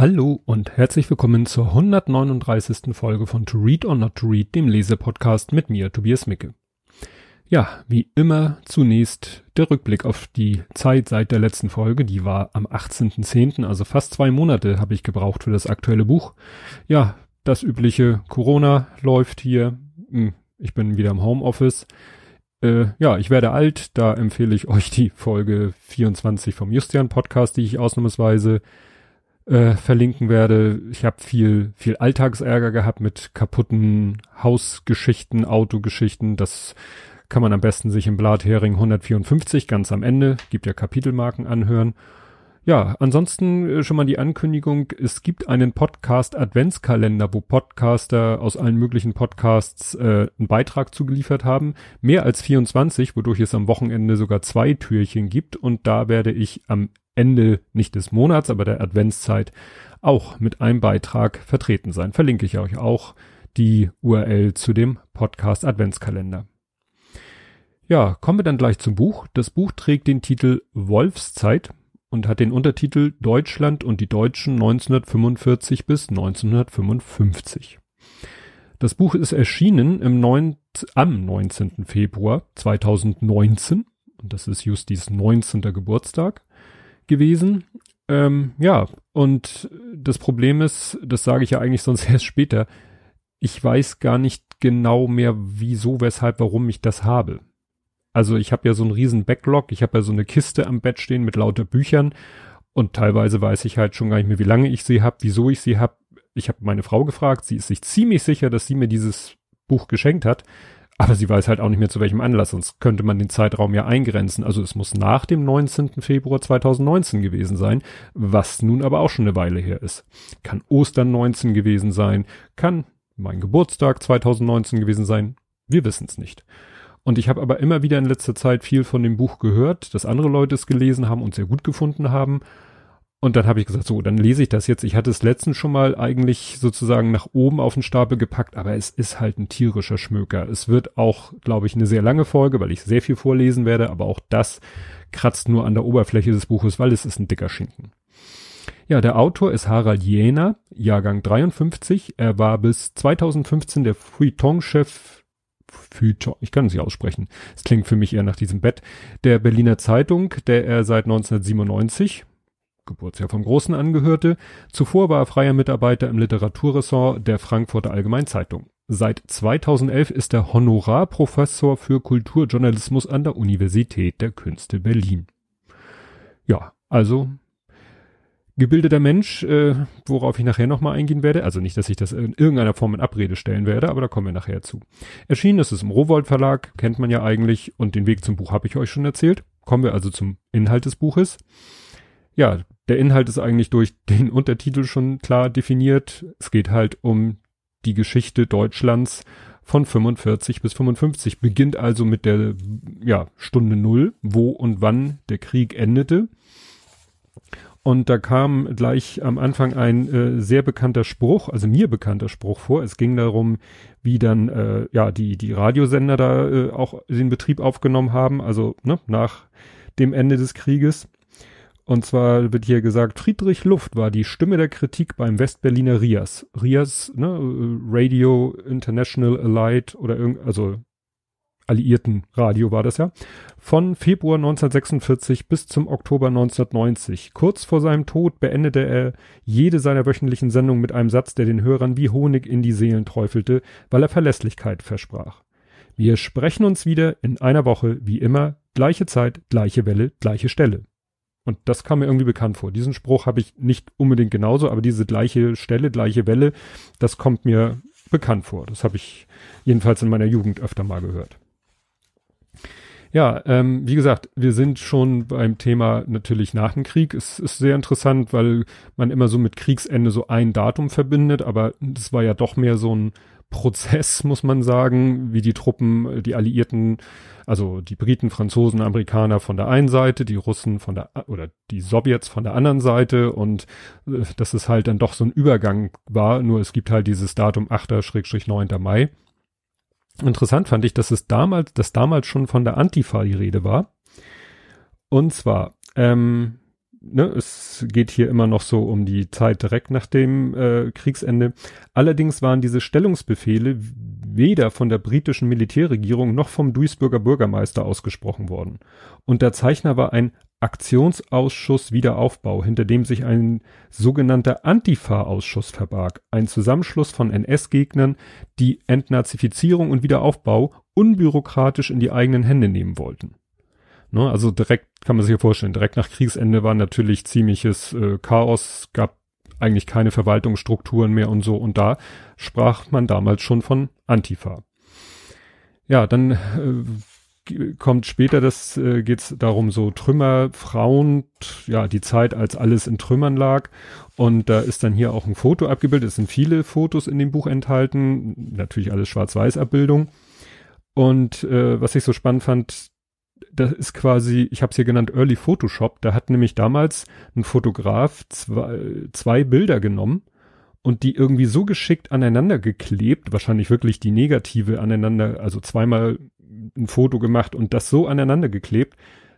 Hallo und herzlich willkommen zur 139. Folge von To Read or Not to Read, dem Lesepodcast mit mir, Tobias Micke. Ja, wie immer zunächst der Rückblick auf die Zeit seit der letzten Folge. Die war am 18.10., also fast zwei Monate habe ich gebraucht für das aktuelle Buch. Ja, das übliche Corona läuft hier. Hm, ich bin wieder im Homeoffice. Äh, ja, ich werde alt. Da empfehle ich euch die Folge 24 vom Justian Podcast, die ich ausnahmsweise äh, verlinken werde. Ich habe viel, viel Alltagsärger gehabt mit kaputten Hausgeschichten, Autogeschichten. Das kann man am besten sich im Blathering 154 ganz am Ende, gibt ja Kapitelmarken anhören. Ja, ansonsten äh, schon mal die Ankündigung, es gibt einen Podcast Adventskalender, wo Podcaster aus allen möglichen Podcasts äh, einen Beitrag zugeliefert haben. Mehr als 24, wodurch es am Wochenende sogar zwei Türchen gibt und da werde ich am Ende nicht des Monats, aber der Adventszeit auch mit einem Beitrag vertreten sein. Verlinke ich euch auch die URL zu dem Podcast Adventskalender. Ja, kommen wir dann gleich zum Buch. Das Buch trägt den Titel Wolfszeit und hat den Untertitel Deutschland und die Deutschen 1945 bis 1955. Das Buch ist erschienen im 9, am 19. Februar 2019 und das ist Justis 19. Geburtstag gewesen. Ähm, ja, und das Problem ist, das sage ich ja eigentlich sonst erst später, ich weiß gar nicht genau mehr, wieso, weshalb, warum ich das habe. Also ich habe ja so einen riesen Backlog, ich habe ja so eine Kiste am Bett stehen mit lauter Büchern und teilweise weiß ich halt schon gar nicht mehr, wie lange ich sie habe, wieso ich sie habe. Ich habe meine Frau gefragt, sie ist sich ziemlich sicher, dass sie mir dieses Buch geschenkt hat, aber sie weiß halt auch nicht mehr zu welchem Anlass, sonst könnte man den Zeitraum ja eingrenzen. Also es muss nach dem 19. Februar 2019 gewesen sein, was nun aber auch schon eine Weile her ist. Kann Ostern 19 gewesen sein, kann mein Geburtstag 2019 gewesen sein, wir wissen es nicht. Und ich habe aber immer wieder in letzter Zeit viel von dem Buch gehört, dass andere Leute es gelesen haben und sehr gut gefunden haben. Und dann habe ich gesagt, so, dann lese ich das jetzt. Ich hatte es letztens schon mal eigentlich sozusagen nach oben auf den Stapel gepackt, aber es ist halt ein tierischer Schmöker. Es wird auch, glaube ich, eine sehr lange Folge, weil ich sehr viel vorlesen werde, aber auch das kratzt nur an der Oberfläche des Buches, weil es ist ein dicker Schinken. Ja, der Autor ist Harald Jäner, Jahrgang 53. Er war bis 2015 der Feuilleton-Chef Feuilleton, ich kann es nicht aussprechen. Es klingt für mich eher nach diesem Bett. Der Berliner Zeitung, der er seit 1997, Geburtsjahr vom Großen angehörte. Zuvor war er freier Mitarbeiter im Literaturressort der Frankfurter Allgemeinen Zeitung. Seit 2011 ist er Honorarprofessor für Kulturjournalismus an der Universität der Künste Berlin. Ja, also gebildeter Mensch, äh, worauf ich nachher nochmal eingehen werde. Also nicht, dass ich das in irgendeiner Form in Abrede stellen werde, aber da kommen wir nachher zu. Erschienen ist es im Rowold Verlag, kennt man ja eigentlich, und den Weg zum Buch habe ich euch schon erzählt. Kommen wir also zum Inhalt des Buches. Ja, der Inhalt ist eigentlich durch den Untertitel schon klar definiert. Es geht halt um die Geschichte Deutschlands von 45 bis 55, beginnt also mit der ja, Stunde Null, wo und wann der Krieg endete und da kam gleich am Anfang ein äh, sehr bekannter Spruch, also mir bekannter Spruch vor. Es ging darum, wie dann äh, ja die die Radiosender da äh, auch den Betrieb aufgenommen haben, also ne, nach dem Ende des Krieges. Und zwar wird hier gesagt, Friedrich Luft war die Stimme der Kritik beim Westberliner RIAS. RIAS, ne, äh, Radio International Allied oder irgend, also Alliierten Radio war das ja, von Februar 1946 bis zum Oktober 1990. Kurz vor seinem Tod beendete er jede seiner wöchentlichen Sendungen mit einem Satz, der den Hörern wie Honig in die Seelen träufelte, weil er Verlässlichkeit versprach. Wir sprechen uns wieder in einer Woche, wie immer, gleiche Zeit, gleiche Welle, gleiche Stelle. Und das kam mir irgendwie bekannt vor. Diesen Spruch habe ich nicht unbedingt genauso, aber diese gleiche Stelle, gleiche Welle, das kommt mir bekannt vor. Das habe ich jedenfalls in meiner Jugend öfter mal gehört. Ja, ähm, wie gesagt, wir sind schon beim Thema natürlich nach dem Krieg. Es ist sehr interessant, weil man immer so mit Kriegsende so ein Datum verbindet, aber das war ja doch mehr so ein Prozess, muss man sagen, wie die Truppen, die Alliierten, also die Briten, Franzosen, Amerikaner von der einen Seite, die Russen von der, oder die Sowjets von der anderen Seite und äh, dass es halt dann doch so ein Übergang war, nur es gibt halt dieses Datum 8-9. Mai Interessant fand ich, dass es damals, dass damals schon von der Antifa die Rede war. Und zwar, ähm, ne, es geht hier immer noch so um die Zeit direkt nach dem äh, Kriegsende. Allerdings waren diese Stellungsbefehle weder von der britischen Militärregierung noch vom Duisburger Bürgermeister ausgesprochen worden. Unterzeichner war ein Aktionsausschuss Wiederaufbau, hinter dem sich ein sogenannter Antifa-Ausschuss verbarg, ein Zusammenschluss von NS-Gegnern, die Entnazifizierung und Wiederaufbau unbürokratisch in die eigenen Hände nehmen wollten. Ne, also direkt kann man sich ja vorstellen, direkt nach Kriegsende war natürlich ziemliches äh, Chaos, gab eigentlich keine Verwaltungsstrukturen mehr und so und da sprach man damals schon von Antifa. Ja, dann äh, kommt später, das äh, geht darum, so Trümmer, Frauen, ja, die Zeit, als alles in Trümmern lag. Und da ist dann hier auch ein Foto abgebildet. Es sind viele Fotos in dem Buch enthalten, natürlich alles Schwarz-Weiß-Abbildung. Und äh, was ich so spannend fand, das ist quasi, ich habe es hier genannt Early Photoshop. Da hat nämlich damals ein Fotograf zwei, zwei Bilder genommen und die irgendwie so geschickt aneinander geklebt, wahrscheinlich wirklich die negative aneinander, also zweimal ein Foto gemacht und das so aneinander geklebt,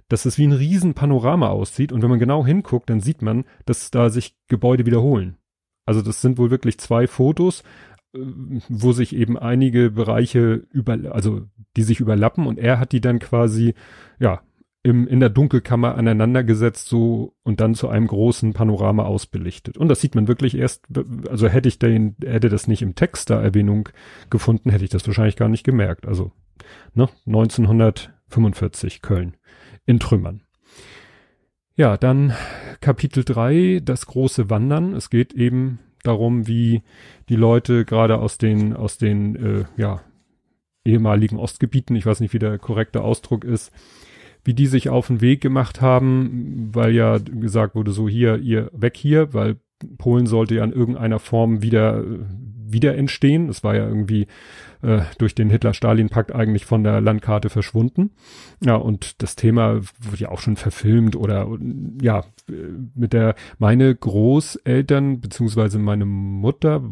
dass es wie ein riesen Panorama aussieht. Und wenn man genau hinguckt, dann sieht man, dass da sich Gebäude wiederholen. Also das sind wohl wirklich zwei Fotos, wo sich eben einige Bereiche über, also die sich überlappen und er hat die dann quasi, ja, im, in der Dunkelkammer aneinander gesetzt so und dann zu einem großen Panorama ausbelichtet. Und das sieht man wirklich erst, also hätte ich den, hätte das nicht im Text da Erwähnung gefunden, hätte ich das wahrscheinlich gar nicht gemerkt. Also, ne, 1945 Köln in Trümmern. Ja, dann Kapitel 3, das große Wandern. Es geht eben darum, wie die Leute gerade aus den, aus den, äh, ja, ehemaligen Ostgebieten, ich weiß nicht, wie der korrekte Ausdruck ist, wie die sich auf den Weg gemacht haben, weil ja gesagt wurde, so hier, ihr weg hier, weil Polen sollte ja in irgendeiner Form wieder, wieder entstehen. Das war ja irgendwie äh, durch den Hitler-Stalin-Pakt eigentlich von der Landkarte verschwunden. Ja, und das Thema wurde ja auch schon verfilmt oder ja, mit der, meine Großeltern, beziehungsweise meine Mutter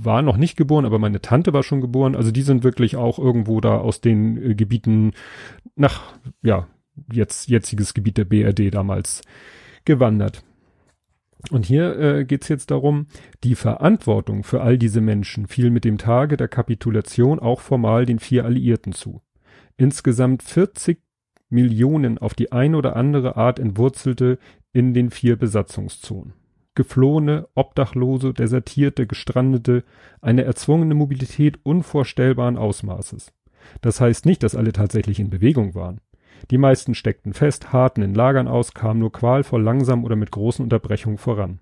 war noch nicht geboren, aber meine Tante war schon geboren. Also die sind wirklich auch irgendwo da aus den äh, Gebieten nach, ja, jetzt jetziges Gebiet der BRD damals gewandert. Und hier äh, geht jetzt darum, die Verantwortung für all diese Menschen fiel mit dem Tage der Kapitulation auch formal den vier Alliierten zu. Insgesamt 40 Millionen auf die eine oder andere Art entwurzelte in den vier Besatzungszonen. Geflohene, Obdachlose, Desertierte, Gestrandete, eine erzwungene Mobilität unvorstellbaren Ausmaßes. Das heißt nicht, dass alle tatsächlich in Bewegung waren. Die meisten steckten fest, harten in Lagern aus, kamen nur qualvoll langsam oder mit großen Unterbrechungen voran.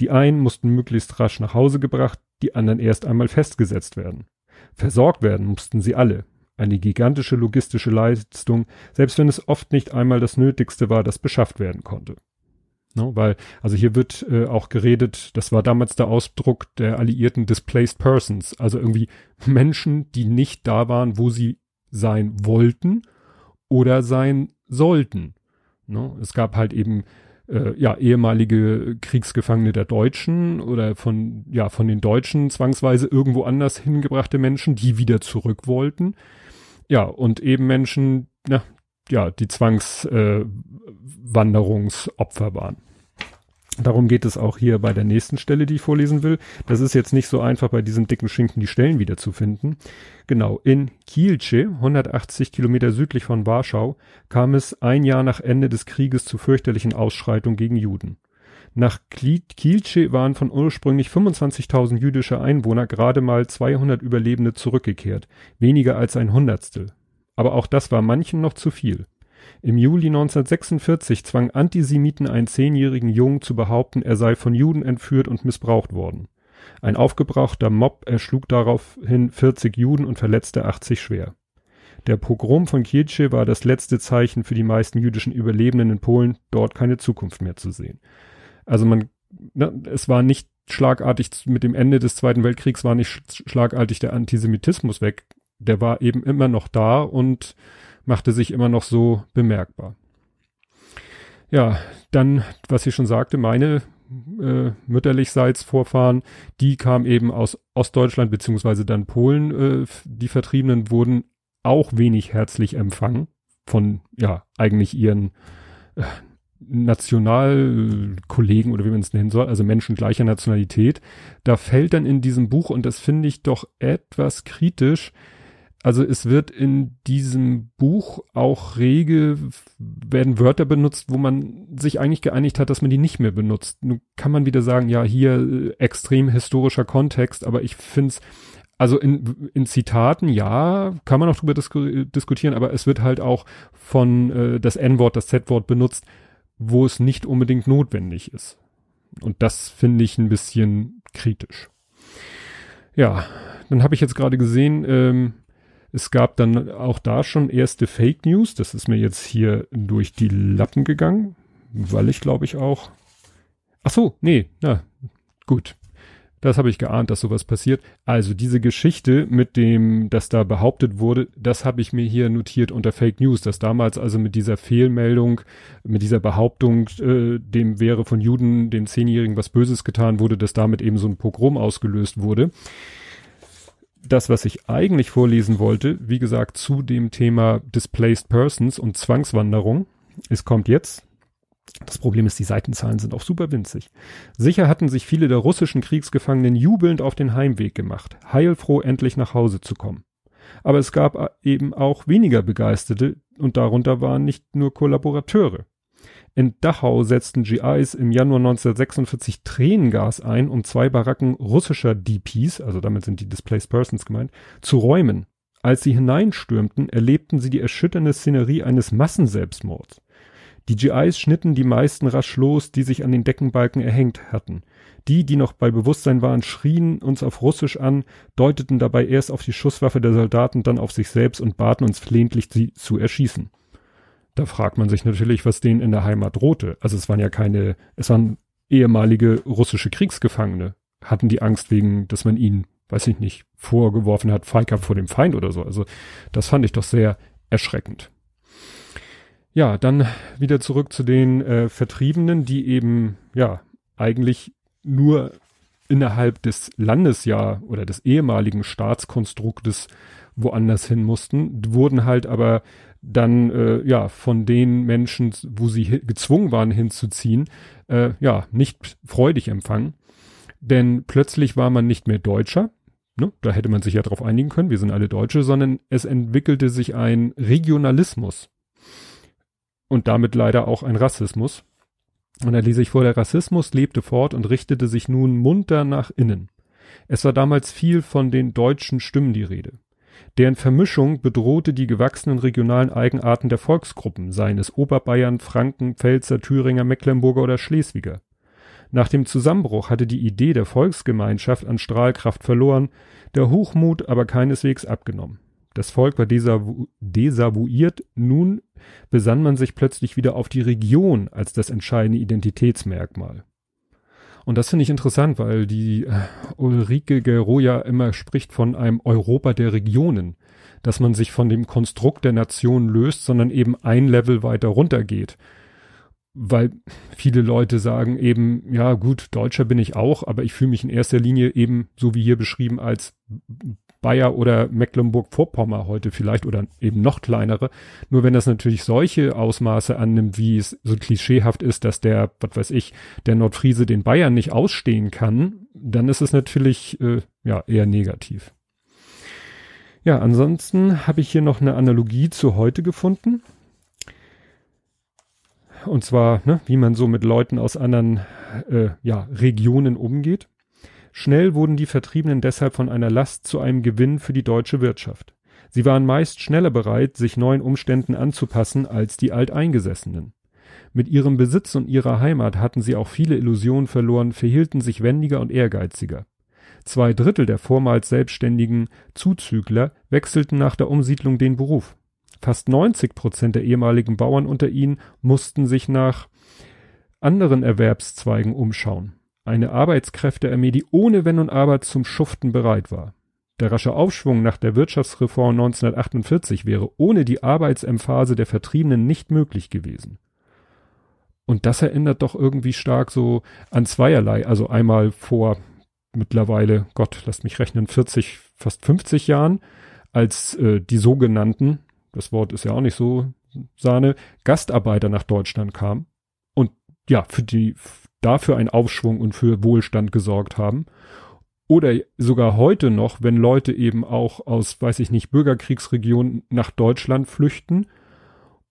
Die einen mussten möglichst rasch nach Hause gebracht, die anderen erst einmal festgesetzt werden. Versorgt werden mussten sie alle. Eine gigantische logistische Leistung, selbst wenn es oft nicht einmal das Nötigste war, das beschafft werden konnte. No, weil, also hier wird äh, auch geredet, das war damals der Ausdruck der alliierten Displaced Persons, also irgendwie Menschen, die nicht da waren, wo sie sein wollten oder sein sollten. Ne? Es gab halt eben äh, ja ehemalige Kriegsgefangene der Deutschen oder von ja von den Deutschen zwangsweise irgendwo anders hingebrachte Menschen, die wieder zurück wollten. Ja und eben Menschen, na, ja die Zwangswanderungsopfer äh, waren. Darum geht es auch hier bei der nächsten Stelle, die ich vorlesen will. Das ist jetzt nicht so einfach, bei diesem dicken Schinken die Stellen wiederzufinden. Genau, in Kielce, 180 Kilometer südlich von Warschau, kam es ein Jahr nach Ende des Krieges zu fürchterlichen Ausschreitungen gegen Juden. Nach Kielce waren von ursprünglich 25.000 jüdische Einwohner gerade mal 200 Überlebende zurückgekehrt, weniger als ein Hundertstel. Aber auch das war manchen noch zu viel. Im Juli 1946 zwang Antisemiten einen zehnjährigen Jungen zu behaupten, er sei von Juden entführt und missbraucht worden. Ein aufgebrauchter Mob erschlug daraufhin 40 Juden und verletzte 80 schwer. Der Pogrom von Kielce war das letzte Zeichen für die meisten jüdischen Überlebenden in Polen, dort keine Zukunft mehr zu sehen. Also man, ne, es war nicht schlagartig, mit dem Ende des Zweiten Weltkriegs war nicht schlagartig der Antisemitismus weg. Der war eben immer noch da und machte sich immer noch so bemerkbar. Ja, dann, was ich schon sagte, meine äh, mütterlichseits Vorfahren, die kamen eben aus Ostdeutschland beziehungsweise dann Polen. Äh, die Vertriebenen wurden auch wenig herzlich empfangen von, ja, eigentlich ihren, äh, Nationalkollegen oder wie man es nennen soll, also Menschen gleicher Nationalität. Da fällt dann in diesem Buch, und das finde ich doch etwas kritisch, also es wird in diesem Buch auch rege, werden Wörter benutzt, wo man sich eigentlich geeinigt hat, dass man die nicht mehr benutzt. Nun kann man wieder sagen, ja, hier äh, extrem historischer Kontext, aber ich finde es, also in, in Zitaten, ja, kann man auch drüber disku diskutieren, aber es wird halt auch von äh, das N-Wort, das Z-Wort benutzt, wo es nicht unbedingt notwendig ist. Und das finde ich ein bisschen kritisch. Ja, dann habe ich jetzt gerade gesehen, ähm, es gab dann auch da schon erste Fake News. Das ist mir jetzt hier durch die Lappen gegangen, weil ich glaube ich auch. Ach so, nee, na gut. Das habe ich geahnt, dass sowas passiert. Also diese Geschichte mit dem, dass da behauptet wurde, das habe ich mir hier notiert unter Fake News, dass damals also mit dieser Fehlmeldung, mit dieser Behauptung, äh, dem wäre von Juden, den Zehnjährigen was Böses getan wurde, dass damit eben so ein Pogrom ausgelöst wurde. Das, was ich eigentlich vorlesen wollte, wie gesagt, zu dem Thema Displaced Persons und Zwangswanderung, es kommt jetzt, das Problem ist, die Seitenzahlen sind auch super winzig. Sicher hatten sich viele der russischen Kriegsgefangenen jubelnd auf den Heimweg gemacht, heilfroh endlich nach Hause zu kommen. Aber es gab eben auch weniger Begeisterte und darunter waren nicht nur Kollaborateure. In Dachau setzten GIs im Januar 1946 Tränengas ein, um zwei Baracken russischer DPs, also damit sind die Displaced Persons gemeint, zu räumen. Als sie hineinstürmten, erlebten sie die erschütternde Szenerie eines Massenselbstmords. Die GIs schnitten die meisten rasch los, die sich an den Deckenbalken erhängt hatten. Die, die noch bei Bewusstsein waren, schrien uns auf Russisch an, deuteten dabei erst auf die Schusswaffe der Soldaten, dann auf sich selbst und baten uns flehentlich, sie zu erschießen. Da fragt man sich natürlich, was denen in der Heimat drohte. Also es waren ja keine, es waren ehemalige russische Kriegsgefangene. Hatten die Angst wegen, dass man ihnen, weiß ich nicht, vorgeworfen hat, Feigheit vor dem Feind oder so. Also das fand ich doch sehr erschreckend. Ja, dann wieder zurück zu den äh, Vertriebenen, die eben, ja, eigentlich nur innerhalb des Landes ja oder des ehemaligen Staatskonstruktes woanders hin mussten, wurden halt aber dann äh, ja von den Menschen, wo sie gezwungen waren hinzuziehen, äh, ja nicht freudig empfangen, denn plötzlich war man nicht mehr Deutscher, ne? da hätte man sich ja darauf einigen können, wir sind alle Deutsche, sondern es entwickelte sich ein Regionalismus und damit leider auch ein Rassismus. Und da lese ich vor, der Rassismus lebte fort und richtete sich nun munter nach innen. Es war damals viel von den deutschen Stimmen die Rede. Deren Vermischung bedrohte die gewachsenen regionalen Eigenarten der Volksgruppen, seien es Oberbayern, Franken, Pfälzer, Thüringer, Mecklenburger oder Schleswiger. Nach dem Zusammenbruch hatte die Idee der Volksgemeinschaft an Strahlkraft verloren, der Hochmut aber keineswegs abgenommen. Das Volk war desavu desavouiert, nun besann man sich plötzlich wieder auf die Region als das entscheidende Identitätsmerkmal. Und das finde ich interessant, weil die äh, Ulrike Gero ja immer spricht von einem Europa der Regionen, dass man sich von dem Konstrukt der Nation löst, sondern eben ein Level weiter runtergeht. Weil viele Leute sagen eben, ja gut, Deutscher bin ich auch, aber ich fühle mich in erster Linie eben, so wie hier beschrieben, als Bayer oder Mecklenburg-Vorpommern heute vielleicht oder eben noch kleinere. Nur wenn das natürlich solche Ausmaße annimmt, wie es so klischeehaft ist, dass der, was weiß ich, der Nordfriese den Bayern nicht ausstehen kann, dann ist es natürlich äh, ja eher negativ. Ja, ansonsten habe ich hier noch eine Analogie zu heute gefunden. Und zwar, ne, wie man so mit Leuten aus anderen äh, ja, Regionen umgeht. Schnell wurden die Vertriebenen deshalb von einer Last zu einem Gewinn für die deutsche Wirtschaft. Sie waren meist schneller bereit, sich neuen Umständen anzupassen als die Alteingesessenen. Mit ihrem Besitz und ihrer Heimat hatten sie auch viele Illusionen verloren, verhielten sich wendiger und ehrgeiziger. Zwei Drittel der vormals selbstständigen Zuzügler wechselten nach der Umsiedlung den Beruf. Fast 90 Prozent der ehemaligen Bauern unter ihnen mussten sich nach anderen Erwerbszweigen umschauen. Eine Arbeitskräftearmee, die ohne Wenn und Aber zum Schuften bereit war. Der rasche Aufschwung nach der Wirtschaftsreform 1948 wäre ohne die Arbeitsemphase der Vertriebenen nicht möglich gewesen. Und das erinnert doch irgendwie stark so an zweierlei. Also einmal vor mittlerweile, Gott, lasst mich rechnen, 40, fast 50 Jahren, als äh, die sogenannten, das Wort ist ja auch nicht so Sahne, Gastarbeiter nach Deutschland kamen ja, für die, dafür einen Aufschwung und für Wohlstand gesorgt haben. Oder sogar heute noch, wenn Leute eben auch aus, weiß ich nicht, Bürgerkriegsregionen nach Deutschland flüchten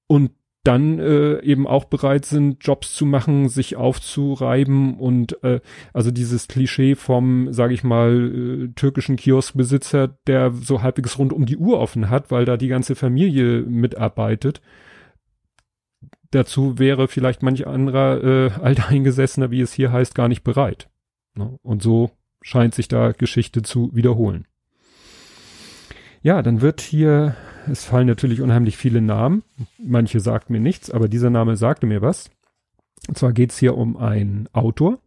und dann äh, eben auch bereit sind, Jobs zu machen, sich aufzureiben und äh, also dieses Klischee vom, sage ich mal, äh, türkischen Kioskbesitzer, der so halbwegs rund um die Uhr offen hat, weil da die ganze Familie mitarbeitet. Dazu wäre vielleicht manch anderer äh, Alteingesessener, wie es hier heißt, gar nicht bereit. Ne? Und so scheint sich da Geschichte zu wiederholen. Ja, dann wird hier, es fallen natürlich unheimlich viele Namen. Manche sagt mir nichts, aber dieser Name sagte mir was. Und zwar geht's hier um einen Autor.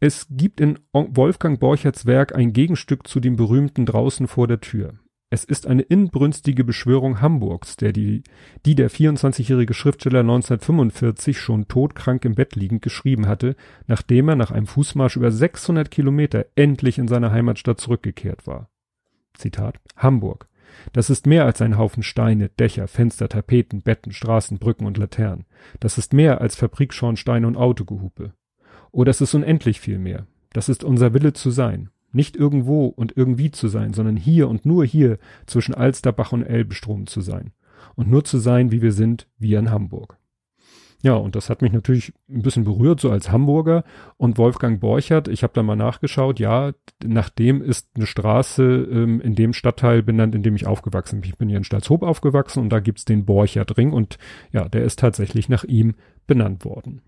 Es gibt in Wolfgang Borcherts Werk ein Gegenstück zu dem berühmten Draußen vor der Tür. Es ist eine inbrünstige Beschwörung Hamburgs, der die, die der 24-jährige Schriftsteller 1945 schon todkrank im Bett liegend geschrieben hatte, nachdem er nach einem Fußmarsch über 600 Kilometer endlich in seine Heimatstadt zurückgekehrt war. Zitat Hamburg. Das ist mehr als ein Haufen Steine, Dächer, Fenster, Tapeten, Betten, Straßen, Brücken und Laternen. Das ist mehr als Fabrikschornsteine und Autogehupe. Oh, das ist unendlich viel mehr. Das ist unser Wille zu sein. Nicht irgendwo und irgendwie zu sein, sondern hier und nur hier zwischen Alsterbach und Elbstrom zu sein. Und nur zu sein, wie wir sind, wie in Hamburg. Ja, und das hat mich natürlich ein bisschen berührt, so als Hamburger. Und Wolfgang Borchert, ich habe da mal nachgeschaut, ja, nach dem ist eine Straße ähm, in dem Stadtteil benannt, in dem ich aufgewachsen bin. Ich bin hier in Stalzhoop aufgewachsen und da gibt's den Borchertring und ja, der ist tatsächlich nach ihm benannt worden.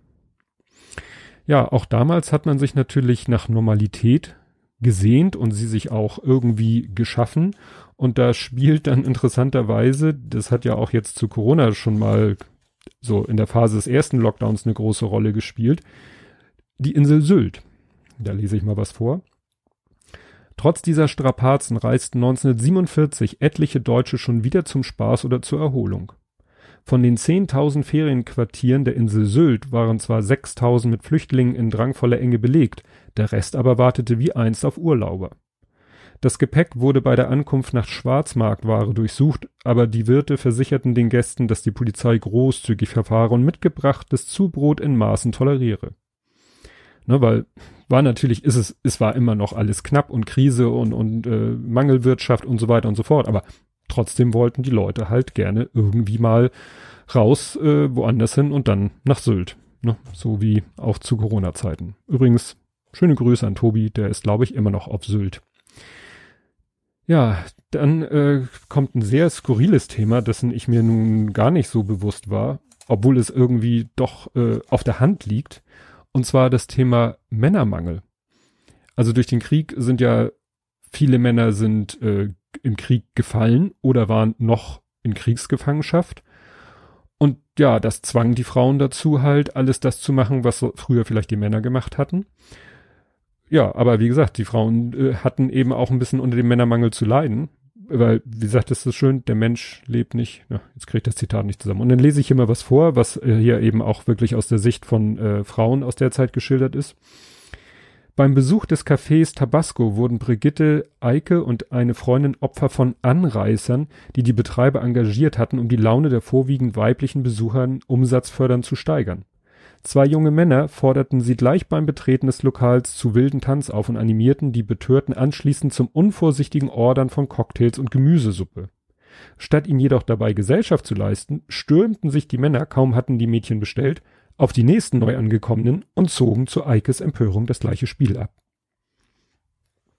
Ja, auch damals hat man sich natürlich nach Normalität gesehnt und sie sich auch irgendwie geschaffen. Und da spielt dann interessanterweise, das hat ja auch jetzt zu Corona schon mal so in der Phase des ersten Lockdowns eine große Rolle gespielt, die Insel Sylt. Da lese ich mal was vor. Trotz dieser Strapazen reisten 1947 etliche Deutsche schon wieder zum Spaß oder zur Erholung. Von den 10.000 Ferienquartieren der Insel Sylt waren zwar 6.000 mit Flüchtlingen in drangvoller Enge belegt, der Rest aber wartete wie einst auf Urlauber. Das Gepäck wurde bei der Ankunft nach Schwarzmarktware durchsucht, aber die Wirte versicherten den Gästen, dass die Polizei großzügig verfahre und mitgebrachtes Zubrot in Maßen toleriere. Ne, weil war natürlich, ist es, es war immer noch alles knapp und Krise und, und äh, Mangelwirtschaft und so weiter und so fort, aber trotzdem wollten die Leute halt gerne irgendwie mal raus, äh, woanders hin und dann nach Sylt. Ne? So wie auch zu Corona-Zeiten. Übrigens, schöne Grüße an Tobi, der ist, glaube ich, immer noch auf Sylt. Ja, dann äh, kommt ein sehr skurriles Thema, dessen ich mir nun gar nicht so bewusst war, obwohl es irgendwie doch äh, auf der Hand liegt. Und zwar das Thema Männermangel. Also durch den Krieg sind ja viele Männer sind äh, im Krieg gefallen oder waren noch in Kriegsgefangenschaft. Und ja, das zwang die Frauen dazu halt, alles das zu machen, was so früher vielleicht die Männer gemacht hatten. Ja, aber wie gesagt, die Frauen äh, hatten eben auch ein bisschen unter dem Männermangel zu leiden. Weil, wie gesagt, das ist schön, der Mensch lebt nicht. Ja, jetzt kriege ich das Zitat nicht zusammen. Und dann lese ich hier mal was vor, was äh, hier eben auch wirklich aus der Sicht von äh, Frauen aus der Zeit geschildert ist. Beim Besuch des Cafés Tabasco wurden Brigitte, Eike und eine Freundin Opfer von Anreißern, die die Betreiber engagiert hatten, um die Laune der vorwiegend weiblichen Besuchern umsatzfördernd zu steigern. Zwei junge Männer forderten sie gleich beim Betreten des Lokals zu wilden Tanz auf und animierten die Betörten anschließend zum unvorsichtigen Ordern von Cocktails und Gemüsesuppe. Statt ihnen jedoch dabei Gesellschaft zu leisten, stürmten sich die Männer, kaum hatten die Mädchen bestellt, auf die nächsten Neuangekommenen und zogen zu Eikes Empörung das gleiche Spiel ab.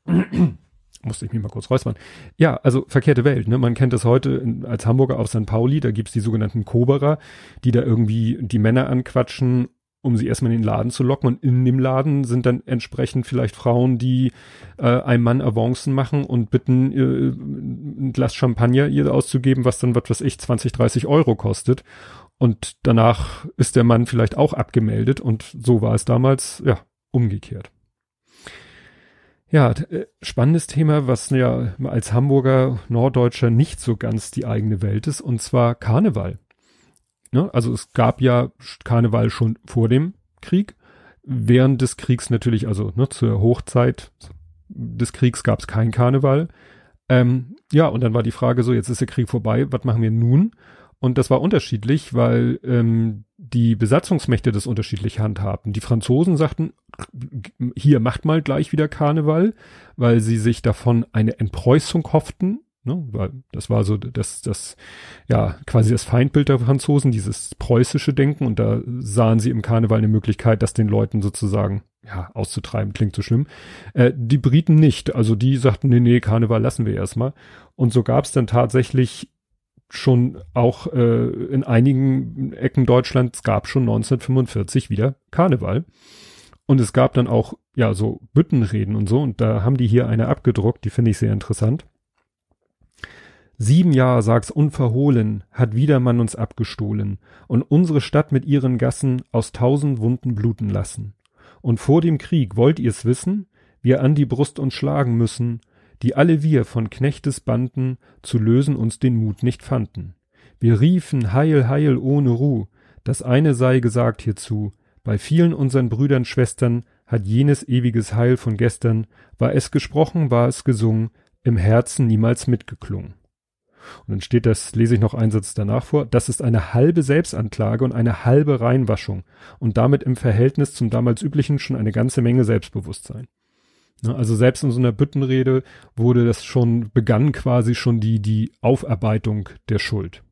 Musste ich mich mal kurz räuspern. Ja, also verkehrte Welt, ne? Man kennt das heute als Hamburger auf St. Pauli, da gibt's die sogenannten Koberer, die da irgendwie die Männer anquatschen, um sie erstmal in den Laden zu locken. Und in dem Laden sind dann entsprechend vielleicht Frauen, die äh, einem Mann Avancen machen und bitten, äh, ein Glas Champagner ihr auszugeben, was dann, was weiß ich, 20, 30 Euro kostet. Und danach ist der Mann vielleicht auch abgemeldet und so war es damals, ja, umgekehrt. Ja, äh, spannendes Thema, was ja als Hamburger Norddeutscher nicht so ganz die eigene Welt ist, und zwar Karneval. Ne? Also es gab ja Karneval schon vor dem Krieg. Während des Kriegs natürlich, also ne, zur Hochzeit des Kriegs gab es kein Karneval. Ähm, ja, und dann war die Frage so, jetzt ist der Krieg vorbei, was machen wir nun? Und das war unterschiedlich, weil ähm, die Besatzungsmächte das unterschiedlich handhabten. Die Franzosen sagten, hier macht mal gleich wieder Karneval, weil sie sich davon eine Entpreußung hofften. Ne, weil das war so das, das, ja, quasi das Feindbild der Franzosen, dieses preußische Denken. Und da sahen sie im Karneval eine Möglichkeit, das den Leuten sozusagen, ja, auszutreiben, klingt so schlimm. Äh, die Briten nicht. Also die sagten, nee, nee, Karneval lassen wir erstmal. Und so gab es dann tatsächlich schon auch äh, in einigen Ecken Deutschlands gab schon 1945 wieder Karneval. Und es gab dann auch, ja, so Büttenreden und so. Und da haben die hier eine abgedruckt, die finde ich sehr interessant. Sieben Jahre, sag's unverhohlen, hat wieder man uns abgestohlen und unsere Stadt mit ihren Gassen aus tausend Wunden bluten lassen. Und vor dem Krieg wollt ihr's wissen, wir an die Brust uns schlagen müssen, die alle wir von Knechtes Banden zu lösen uns den Mut nicht fanden. Wir riefen Heil, Heil ohne Ruh, das eine sei gesagt hierzu, bei vielen unseren Brüdern, Schwestern hat jenes ewiges Heil von gestern, war es gesprochen, war es gesungen, im Herzen niemals mitgeklungen. Und dann steht das, lese ich noch einen Satz danach vor, das ist eine halbe Selbstanklage und eine halbe Reinwaschung und damit im Verhältnis zum damals üblichen schon eine ganze Menge Selbstbewusstsein. Ne, also selbst in so einer Büttenrede wurde das schon, begann quasi schon die, die Aufarbeitung der Schuld.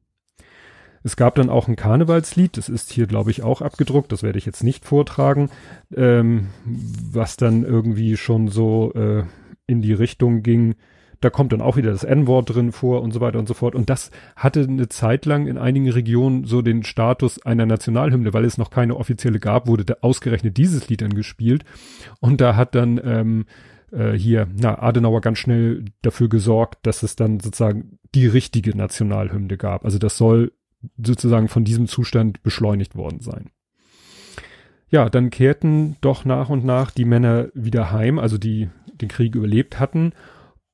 Es gab dann auch ein Karnevalslied, das ist hier, glaube ich, auch abgedruckt, das werde ich jetzt nicht vortragen, ähm, was dann irgendwie schon so äh, in die Richtung ging, da kommt dann auch wieder das N-Wort drin vor und so weiter und so fort. Und das hatte eine Zeit lang in einigen Regionen so den Status einer Nationalhymne, weil es noch keine offizielle gab, wurde da ausgerechnet dieses Lied dann gespielt. Und da hat dann ähm, äh, hier, na, Adenauer ganz schnell dafür gesorgt, dass es dann sozusagen die richtige Nationalhymne gab. Also das soll sozusagen von diesem Zustand beschleunigt worden sein. Ja, dann kehrten doch nach und nach die Männer wieder heim, also die den Krieg überlebt hatten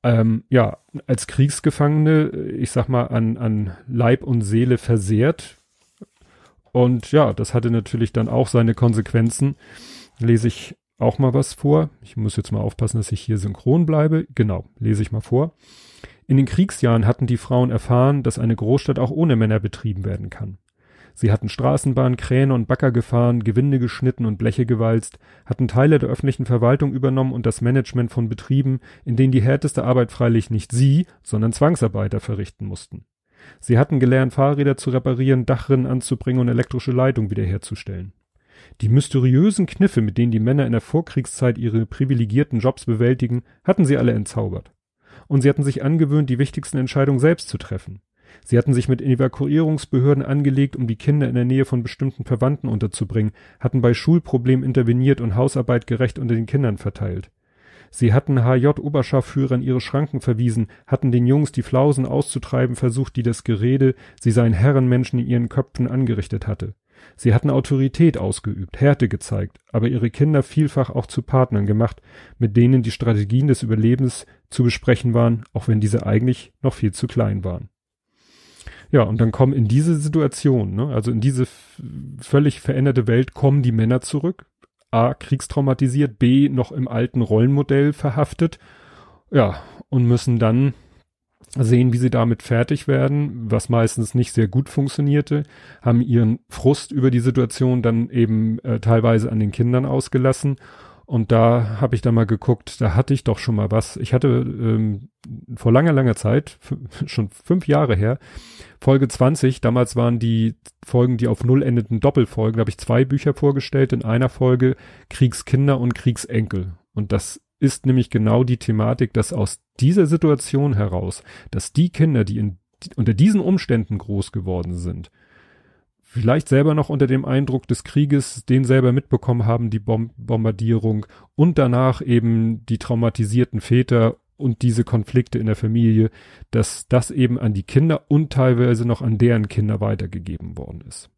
ähm, ja, als Kriegsgefangene, ich sag mal, an, an Leib und Seele versehrt. Und ja, das hatte natürlich dann auch seine Konsequenzen. Lese ich auch mal was vor. Ich muss jetzt mal aufpassen, dass ich hier synchron bleibe. Genau, lese ich mal vor. In den Kriegsjahren hatten die Frauen erfahren, dass eine Großstadt auch ohne Männer betrieben werden kann. Sie hatten Straßenbahn, Kräne und Bagger gefahren, Gewinde geschnitten und Bleche gewalzt, hatten Teile der öffentlichen Verwaltung übernommen und das Management von Betrieben, in denen die härteste Arbeit freilich nicht sie, sondern Zwangsarbeiter verrichten mussten. Sie hatten gelernt, Fahrräder zu reparieren, Dachrinnen anzubringen und elektrische Leitungen wiederherzustellen. Die mysteriösen Kniffe, mit denen die Männer in der Vorkriegszeit ihre privilegierten Jobs bewältigen, hatten sie alle entzaubert. Und sie hatten sich angewöhnt, die wichtigsten Entscheidungen selbst zu treffen. Sie hatten sich mit Evakuierungsbehörden angelegt, um die Kinder in der Nähe von bestimmten Verwandten unterzubringen, hatten bei Schulproblemen interveniert und Hausarbeit gerecht unter den Kindern verteilt. Sie hatten HJ-Oberscharführern ihre Schranken verwiesen, hatten den Jungs die Flausen auszutreiben versucht, die das Gerede, sie seien Herrenmenschen in ihren Köpfen angerichtet hatte. Sie hatten Autorität ausgeübt, Härte gezeigt, aber ihre Kinder vielfach auch zu Partnern gemacht, mit denen die Strategien des Überlebens zu besprechen waren, auch wenn diese eigentlich noch viel zu klein waren. Ja, und dann kommen in diese Situation, ne, also in diese völlig veränderte Welt kommen die Männer zurück. A, kriegstraumatisiert, B, noch im alten Rollenmodell verhaftet. Ja, und müssen dann sehen, wie sie damit fertig werden, was meistens nicht sehr gut funktionierte, haben ihren Frust über die Situation dann eben äh, teilweise an den Kindern ausgelassen und da habe ich dann mal geguckt, da hatte ich doch schon mal was. Ich hatte ähm, vor langer, langer Zeit, schon fünf Jahre her, Folge 20, damals waren die Folgen, die auf Null endeten, Doppelfolgen. Da habe ich zwei Bücher vorgestellt. In einer Folge Kriegskinder und Kriegsenkel. Und das ist nämlich genau die Thematik, dass aus dieser Situation heraus, dass die Kinder, die in, die unter diesen Umständen groß geworden sind, vielleicht selber noch unter dem Eindruck des Krieges, den selber mitbekommen haben, die Bom Bombardierung und danach eben die traumatisierten Väter und diese Konflikte in der Familie, dass das eben an die Kinder und teilweise noch an deren Kinder weitergegeben worden ist.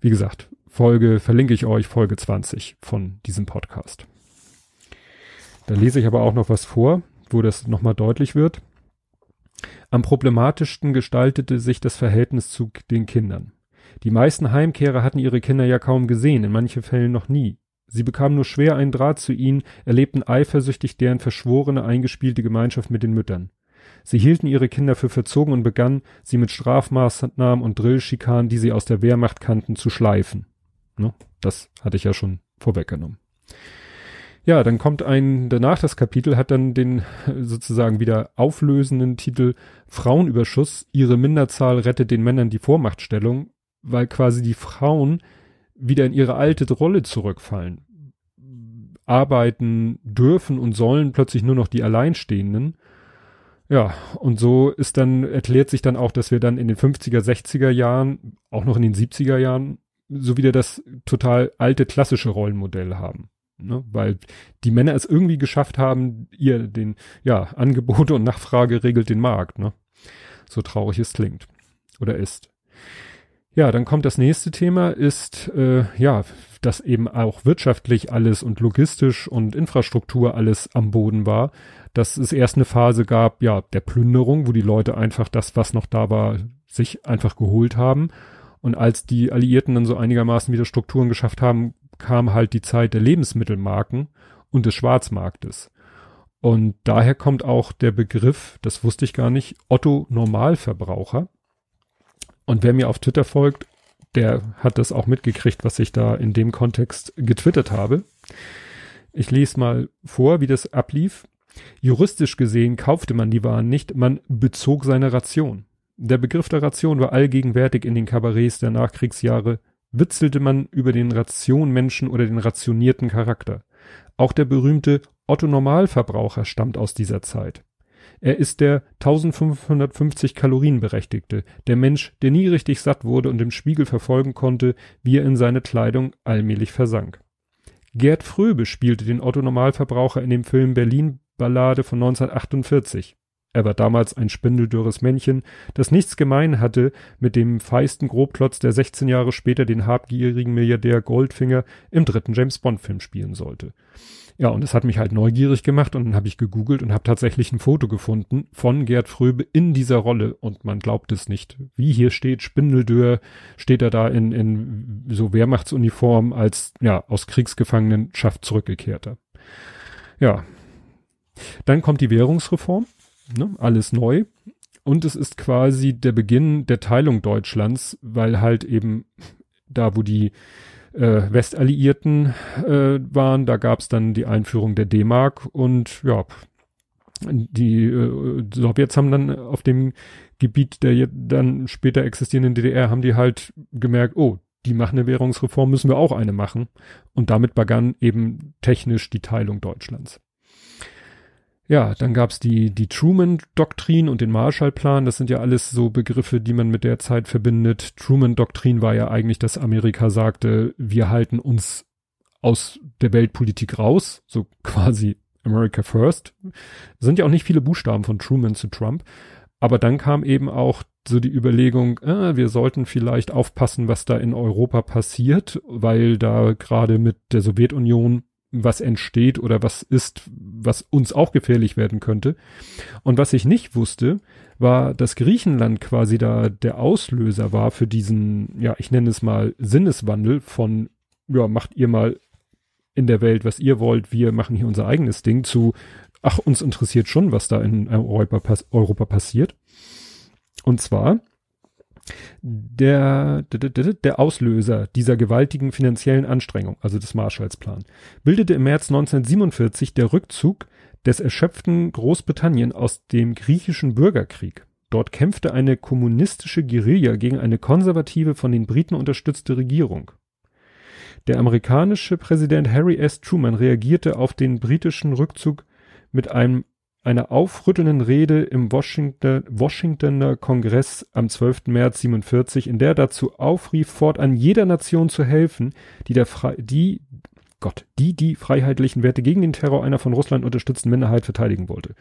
Wie gesagt, Folge verlinke ich euch, Folge 20 von diesem Podcast. Da lese ich aber auch noch was vor, wo das nochmal deutlich wird. Am problematischsten gestaltete sich das Verhältnis zu den Kindern. Die meisten Heimkehrer hatten ihre Kinder ja kaum gesehen, in manchen Fällen noch nie. Sie bekamen nur schwer einen Draht zu ihnen, erlebten eifersüchtig deren verschworene, eingespielte Gemeinschaft mit den Müttern. Sie hielten ihre Kinder für verzogen und begannen, sie mit Strafmaßnahmen und Drillschikanen, die sie aus der Wehrmacht kannten, zu schleifen. Ne? Das hatte ich ja schon vorweggenommen. Ja, dann kommt ein, danach das Kapitel hat dann den sozusagen wieder auflösenden Titel Frauenüberschuss, ihre Minderzahl rettet den Männern die Vormachtstellung, weil quasi die Frauen wieder in ihre alte Rolle zurückfallen. Arbeiten dürfen und sollen plötzlich nur noch die Alleinstehenden. Ja, und so ist dann, erklärt sich dann auch, dass wir dann in den 50er, 60er Jahren, auch noch in den 70er Jahren, so wieder das total alte klassische Rollenmodell haben. Ne? Weil die Männer es irgendwie geschafft haben, ihr den, ja, Angebote und Nachfrage regelt den Markt, ne? So traurig es klingt. Oder ist. Ja, dann kommt das nächste Thema, ist äh, ja, dass eben auch wirtschaftlich alles und logistisch und Infrastruktur alles am Boden war, dass es erst eine Phase gab, ja, der Plünderung, wo die Leute einfach das, was noch da war, sich einfach geholt haben. Und als die Alliierten dann so einigermaßen wieder Strukturen geschafft haben, kam halt die Zeit der Lebensmittelmarken und des Schwarzmarktes. Und daher kommt auch der Begriff, das wusste ich gar nicht, Otto Normalverbraucher. Und wer mir auf Twitter folgt, der hat das auch mitgekriegt, was ich da in dem Kontext getwittert habe. Ich lese mal vor, wie das ablief. Juristisch gesehen kaufte man die Waren nicht, man bezog seine Ration. Der Begriff der Ration war allgegenwärtig in den Kabarets der Nachkriegsjahre, witzelte man über den Rationmenschen oder den rationierten Charakter. Auch der berühmte Otto Normalverbraucher stammt aus dieser Zeit. Er ist der 1550 Kalorien berechtigte, der Mensch, der nie richtig satt wurde und im Spiegel verfolgen konnte, wie er in seine Kleidung allmählich versank. Gerd Fröbe spielte den Otto Normalverbraucher in dem Film Berlin Ballade von 1948. Er war damals ein spindeldürres Männchen, das nichts gemein hatte mit dem feisten Grobklotz, der 16 Jahre später den habgierigen Milliardär Goldfinger im dritten James Bond Film spielen sollte. Ja, und es hat mich halt neugierig gemacht und dann habe ich gegoogelt und habe tatsächlich ein Foto gefunden von Gerd Fröbe in dieser Rolle und man glaubt es nicht. Wie hier steht, Spindeldür, steht er da in, in so Wehrmachtsuniform als, ja, aus Kriegsgefangenenschaft zurückgekehrter. Ja. Dann kommt die Währungsreform, ne, alles neu. Und es ist quasi der Beginn der Teilung Deutschlands, weil halt eben da, wo die äh, Westalliierten äh, waren. Da gab es dann die Einführung der D-Mark und ja, die äh, Sowjets haben dann auf dem Gebiet der dann später existierenden DDR haben die halt gemerkt, oh, die machen eine Währungsreform, müssen wir auch eine machen. Und damit begann eben technisch die Teilung Deutschlands. Ja, dann gab's die, die Truman-Doktrin und den Marshallplan. Das sind ja alles so Begriffe, die man mit der Zeit verbindet. Truman-Doktrin war ja eigentlich, dass Amerika sagte, wir halten uns aus der Weltpolitik raus, so quasi America First. Sind ja auch nicht viele Buchstaben von Truman zu Trump. Aber dann kam eben auch so die Überlegung, äh, wir sollten vielleicht aufpassen, was da in Europa passiert, weil da gerade mit der Sowjetunion was entsteht oder was ist, was uns auch gefährlich werden könnte. Und was ich nicht wusste, war, dass Griechenland quasi da der Auslöser war für diesen, ja, ich nenne es mal Sinneswandel von, ja, macht ihr mal in der Welt, was ihr wollt, wir machen hier unser eigenes Ding zu, ach, uns interessiert schon, was da in Europa, Europa passiert. Und zwar der, der, der Auslöser dieser gewaltigen finanziellen Anstrengung, also des Marshallsplan, bildete im März 1947 der Rückzug des erschöpften Großbritannien aus dem griechischen Bürgerkrieg. Dort kämpfte eine kommunistische Guerilla gegen eine konservative, von den Briten unterstützte Regierung. Der amerikanische Präsident Harry S. Truman reagierte auf den britischen Rückzug mit einem einer aufrüttelnden Rede im Washington, Washingtoner Kongress am 12. März 47, in der dazu aufrief, fortan jeder Nation zu helfen, die der Fre die Gott, die die freiheitlichen Werte gegen den Terror einer von Russland unterstützten Minderheit verteidigen wollte.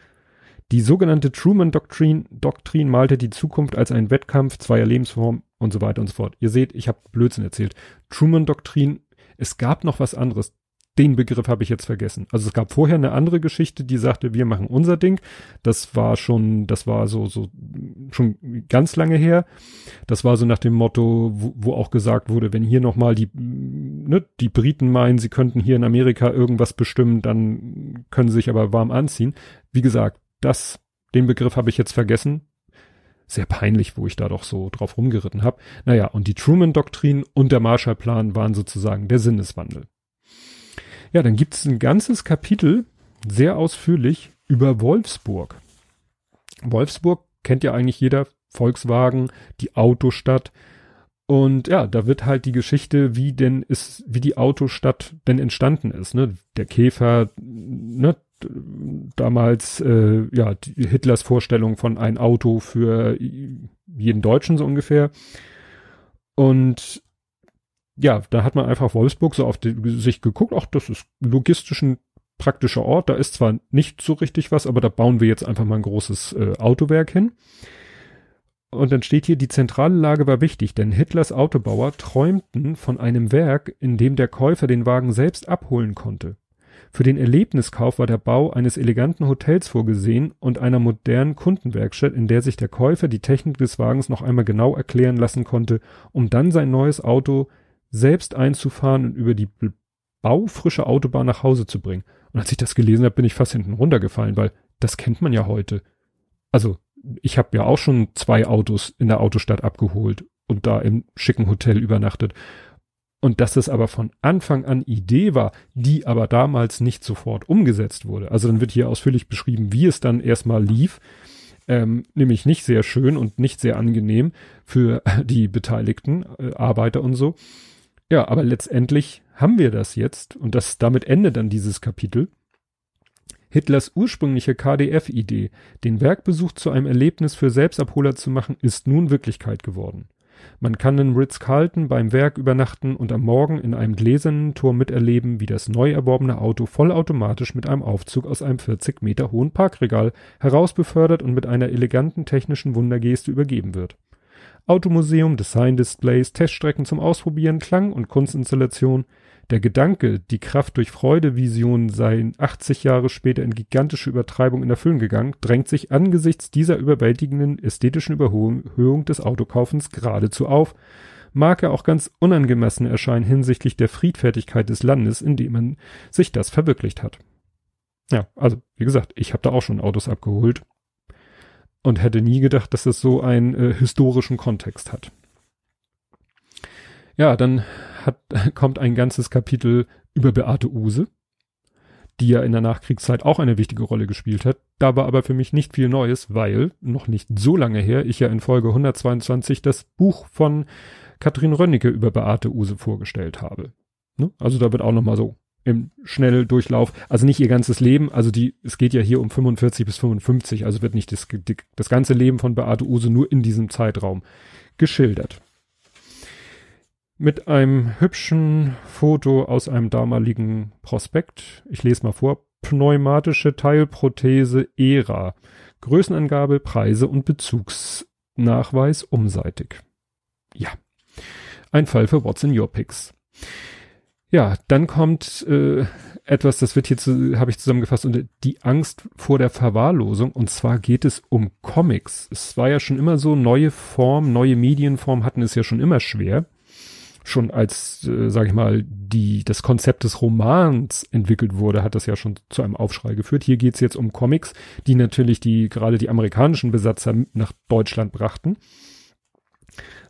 Die sogenannte Truman-Doktrin Doktrin malte die Zukunft als einen Wettkampf zweier Lebensformen und so weiter und so fort. Ihr seht, ich habe Blödsinn erzählt. Truman-Doktrin, es gab noch was anderes den Begriff habe ich jetzt vergessen. Also es gab vorher eine andere Geschichte, die sagte, wir machen unser Ding. Das war schon, das war so, so schon ganz lange her. Das war so nach dem Motto, wo, wo auch gesagt wurde, wenn hier nochmal die, ne, die Briten meinen, sie könnten hier in Amerika irgendwas bestimmen, dann können sie sich aber warm anziehen. Wie gesagt, das Den Begriff habe ich jetzt vergessen. Sehr peinlich, wo ich da doch so drauf rumgeritten habe. Naja, und die Truman-Doktrin und der Marshallplan waren sozusagen der Sinneswandel. Ja, dann gibt's ein ganzes Kapitel, sehr ausführlich, über Wolfsburg. Wolfsburg kennt ja eigentlich jeder, Volkswagen, die Autostadt. Und ja, da wird halt die Geschichte, wie denn ist, wie die Autostadt denn entstanden ist, ne? Der Käfer, ne? Damals, äh, ja, Hitlers Vorstellung von ein Auto für jeden Deutschen so ungefähr. Und ja, da hat man einfach Wolfsburg so auf die, sich geguckt, ach, das ist logistisch ein praktischer Ort, da ist zwar nicht so richtig was, aber da bauen wir jetzt einfach mal ein großes äh, Autowerk hin. Und dann steht hier, die zentrale Lage war wichtig, denn Hitlers Autobauer träumten von einem Werk, in dem der Käufer den Wagen selbst abholen konnte. Für den Erlebniskauf war der Bau eines eleganten Hotels vorgesehen und einer modernen Kundenwerkstatt, in der sich der Käufer die Technik des Wagens noch einmal genau erklären lassen konnte, um dann sein neues Auto selbst einzufahren und über die baufrische Autobahn nach Hause zu bringen. Und als ich das gelesen habe, bin ich fast hinten runtergefallen, weil das kennt man ja heute. Also ich habe ja auch schon zwei Autos in der Autostadt abgeholt und da im schicken Hotel übernachtet. Und dass es aber von Anfang an Idee war, die aber damals nicht sofort umgesetzt wurde. Also dann wird hier ausführlich beschrieben, wie es dann erstmal lief. Ähm, nämlich nicht sehr schön und nicht sehr angenehm für die beteiligten äh, Arbeiter und so. Ja, aber letztendlich haben wir das jetzt und das damit endet dann dieses Kapitel. Hitlers ursprüngliche KDF-Idee, den Werkbesuch zu einem Erlebnis für Selbstabholer zu machen, ist nun Wirklichkeit geworden. Man kann in Ritz-Carlton beim Werk übernachten und am Morgen in einem gläsernen Turm miterleben, wie das neu erworbene Auto vollautomatisch mit einem Aufzug aus einem 40 Meter hohen Parkregal herausbefördert und mit einer eleganten technischen Wundergeste übergeben wird. Automuseum, Design-Displays, Teststrecken zum Ausprobieren, Klang- und Kunstinstallation – der Gedanke, die Kraft durch Freudevision sei 80 Jahre später in gigantische Übertreibung in Erfüllung gegangen, drängt sich angesichts dieser überwältigenden ästhetischen Überhöhung des Autokaufens geradezu auf, mag er auch ganz unangemessen erscheinen hinsichtlich der Friedfertigkeit des Landes, in dem man sich das verwirklicht hat. Ja, also wie gesagt, ich habe da auch schon Autos abgeholt und hätte nie gedacht, dass es so einen äh, historischen Kontext hat. Ja, dann hat, kommt ein ganzes Kapitel über Beate Use, die ja in der Nachkriegszeit auch eine wichtige Rolle gespielt hat. Da war aber für mich nicht viel Neues, weil noch nicht so lange her ich ja in Folge 122 das Buch von Katrin Rönnecke über Beate Use vorgestellt habe. Ne? Also da wird auch nochmal so im Schnelldurchlauf, also nicht ihr ganzes Leben, also die, es geht ja hier um 45 bis 55, also wird nicht das, das ganze Leben von Beate Use nur in diesem Zeitraum geschildert mit einem hübschen Foto aus einem damaligen Prospekt. Ich lese mal vor. Pneumatische Teilprothese ERA. Größenangabe, Preise und Bezugsnachweis umseitig. Ja. Ein Fall für What's in Your Picks. Ja, dann kommt äh, etwas, das wird hier zu, habe ich zusammengefasst, und die Angst vor der Verwahrlosung. Und zwar geht es um Comics. Es war ja schon immer so, neue Form, neue Medienform hatten es ja schon immer schwer schon als, äh, sage ich mal, die das Konzept des Romans entwickelt wurde, hat das ja schon zu einem Aufschrei geführt. Hier geht's jetzt um Comics, die natürlich die gerade die amerikanischen Besatzer nach Deutschland brachten.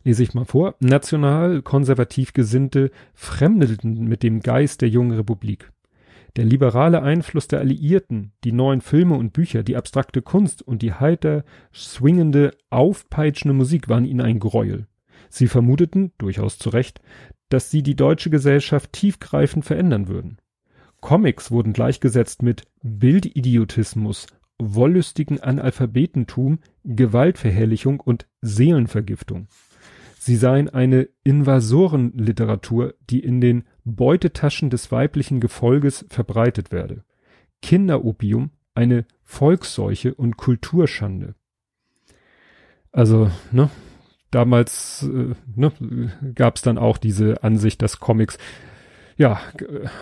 Lese ich mal vor. National konservativ Gesinnte fremdelten mit dem Geist der jungen Republik. Der liberale Einfluss der Alliierten, die neuen Filme und Bücher, die abstrakte Kunst und die heiter swingende, aufpeitschende Musik waren ihnen ein Gräuel. Sie vermuteten, durchaus zu Recht, dass sie die deutsche Gesellschaft tiefgreifend verändern würden. Comics wurden gleichgesetzt mit Bildidiotismus, wollüstigen Analphabetentum, Gewaltverherrlichung und Seelenvergiftung. Sie seien eine Invasorenliteratur, die in den Beutetaschen des weiblichen Gefolges verbreitet werde. Kinderopium, eine Volksseuche und Kulturschande. Also, ne, damals äh, ne, gab es dann auch diese Ansicht, dass Comics ja,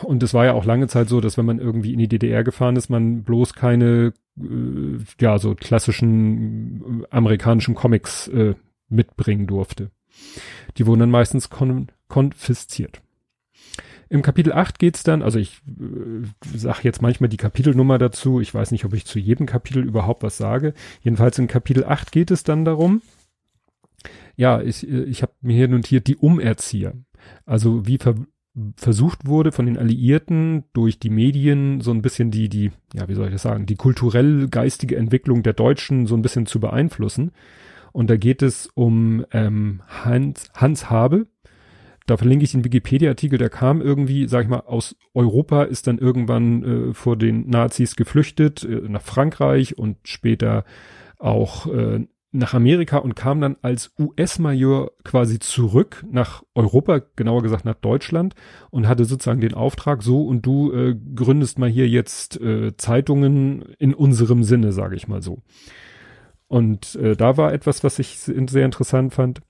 und es war ja auch lange Zeit so, dass wenn man irgendwie in die DDR gefahren ist, man bloß keine, äh, ja, so klassischen äh, amerikanischen Comics äh, mitbringen durfte. Die wurden dann meistens kon konfisziert. Im Kapitel 8 geht's dann, also ich äh, sage jetzt manchmal die Kapitelnummer dazu, ich weiß nicht, ob ich zu jedem Kapitel überhaupt was sage. Jedenfalls in Kapitel 8 geht es dann darum, ja, ich, ich habe mir hier notiert, die Umerzieher. Also wie ver versucht wurde von den Alliierten durch die Medien so ein bisschen die, die, ja, wie soll ich das sagen, die kulturell-geistige Entwicklung der Deutschen so ein bisschen zu beeinflussen. Und da geht es um ähm, Hans, Hans Habe. Da verlinke ich den Wikipedia-Artikel, der kam irgendwie, sag ich mal, aus Europa, ist dann irgendwann äh, vor den Nazis geflüchtet, äh, nach Frankreich und später auch äh, nach Amerika und kam dann als US-Major quasi zurück nach Europa, genauer gesagt nach Deutschland und hatte sozusagen den Auftrag, so und du äh, gründest mal hier jetzt äh, Zeitungen in unserem Sinne, sage ich mal so. Und äh, da war etwas, was ich sehr interessant fand.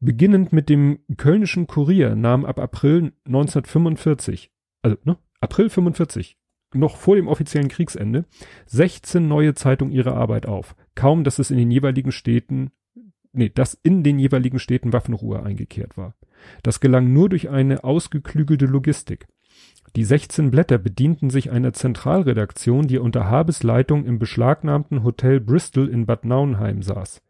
Beginnend mit dem Kölnischen Kurier nahm ab April 1945, also ne, April 45, noch vor dem offiziellen Kriegsende 16 neue Zeitungen ihre Arbeit auf. Kaum, dass es in den jeweiligen Städten, nee, dass in den jeweiligen Städten Waffenruhe eingekehrt war. Das gelang nur durch eine ausgeklügelte Logistik. Die 16 Blätter bedienten sich einer Zentralredaktion, die unter Habes Leitung im beschlagnahmten Hotel Bristol in Bad Nauenheim saß.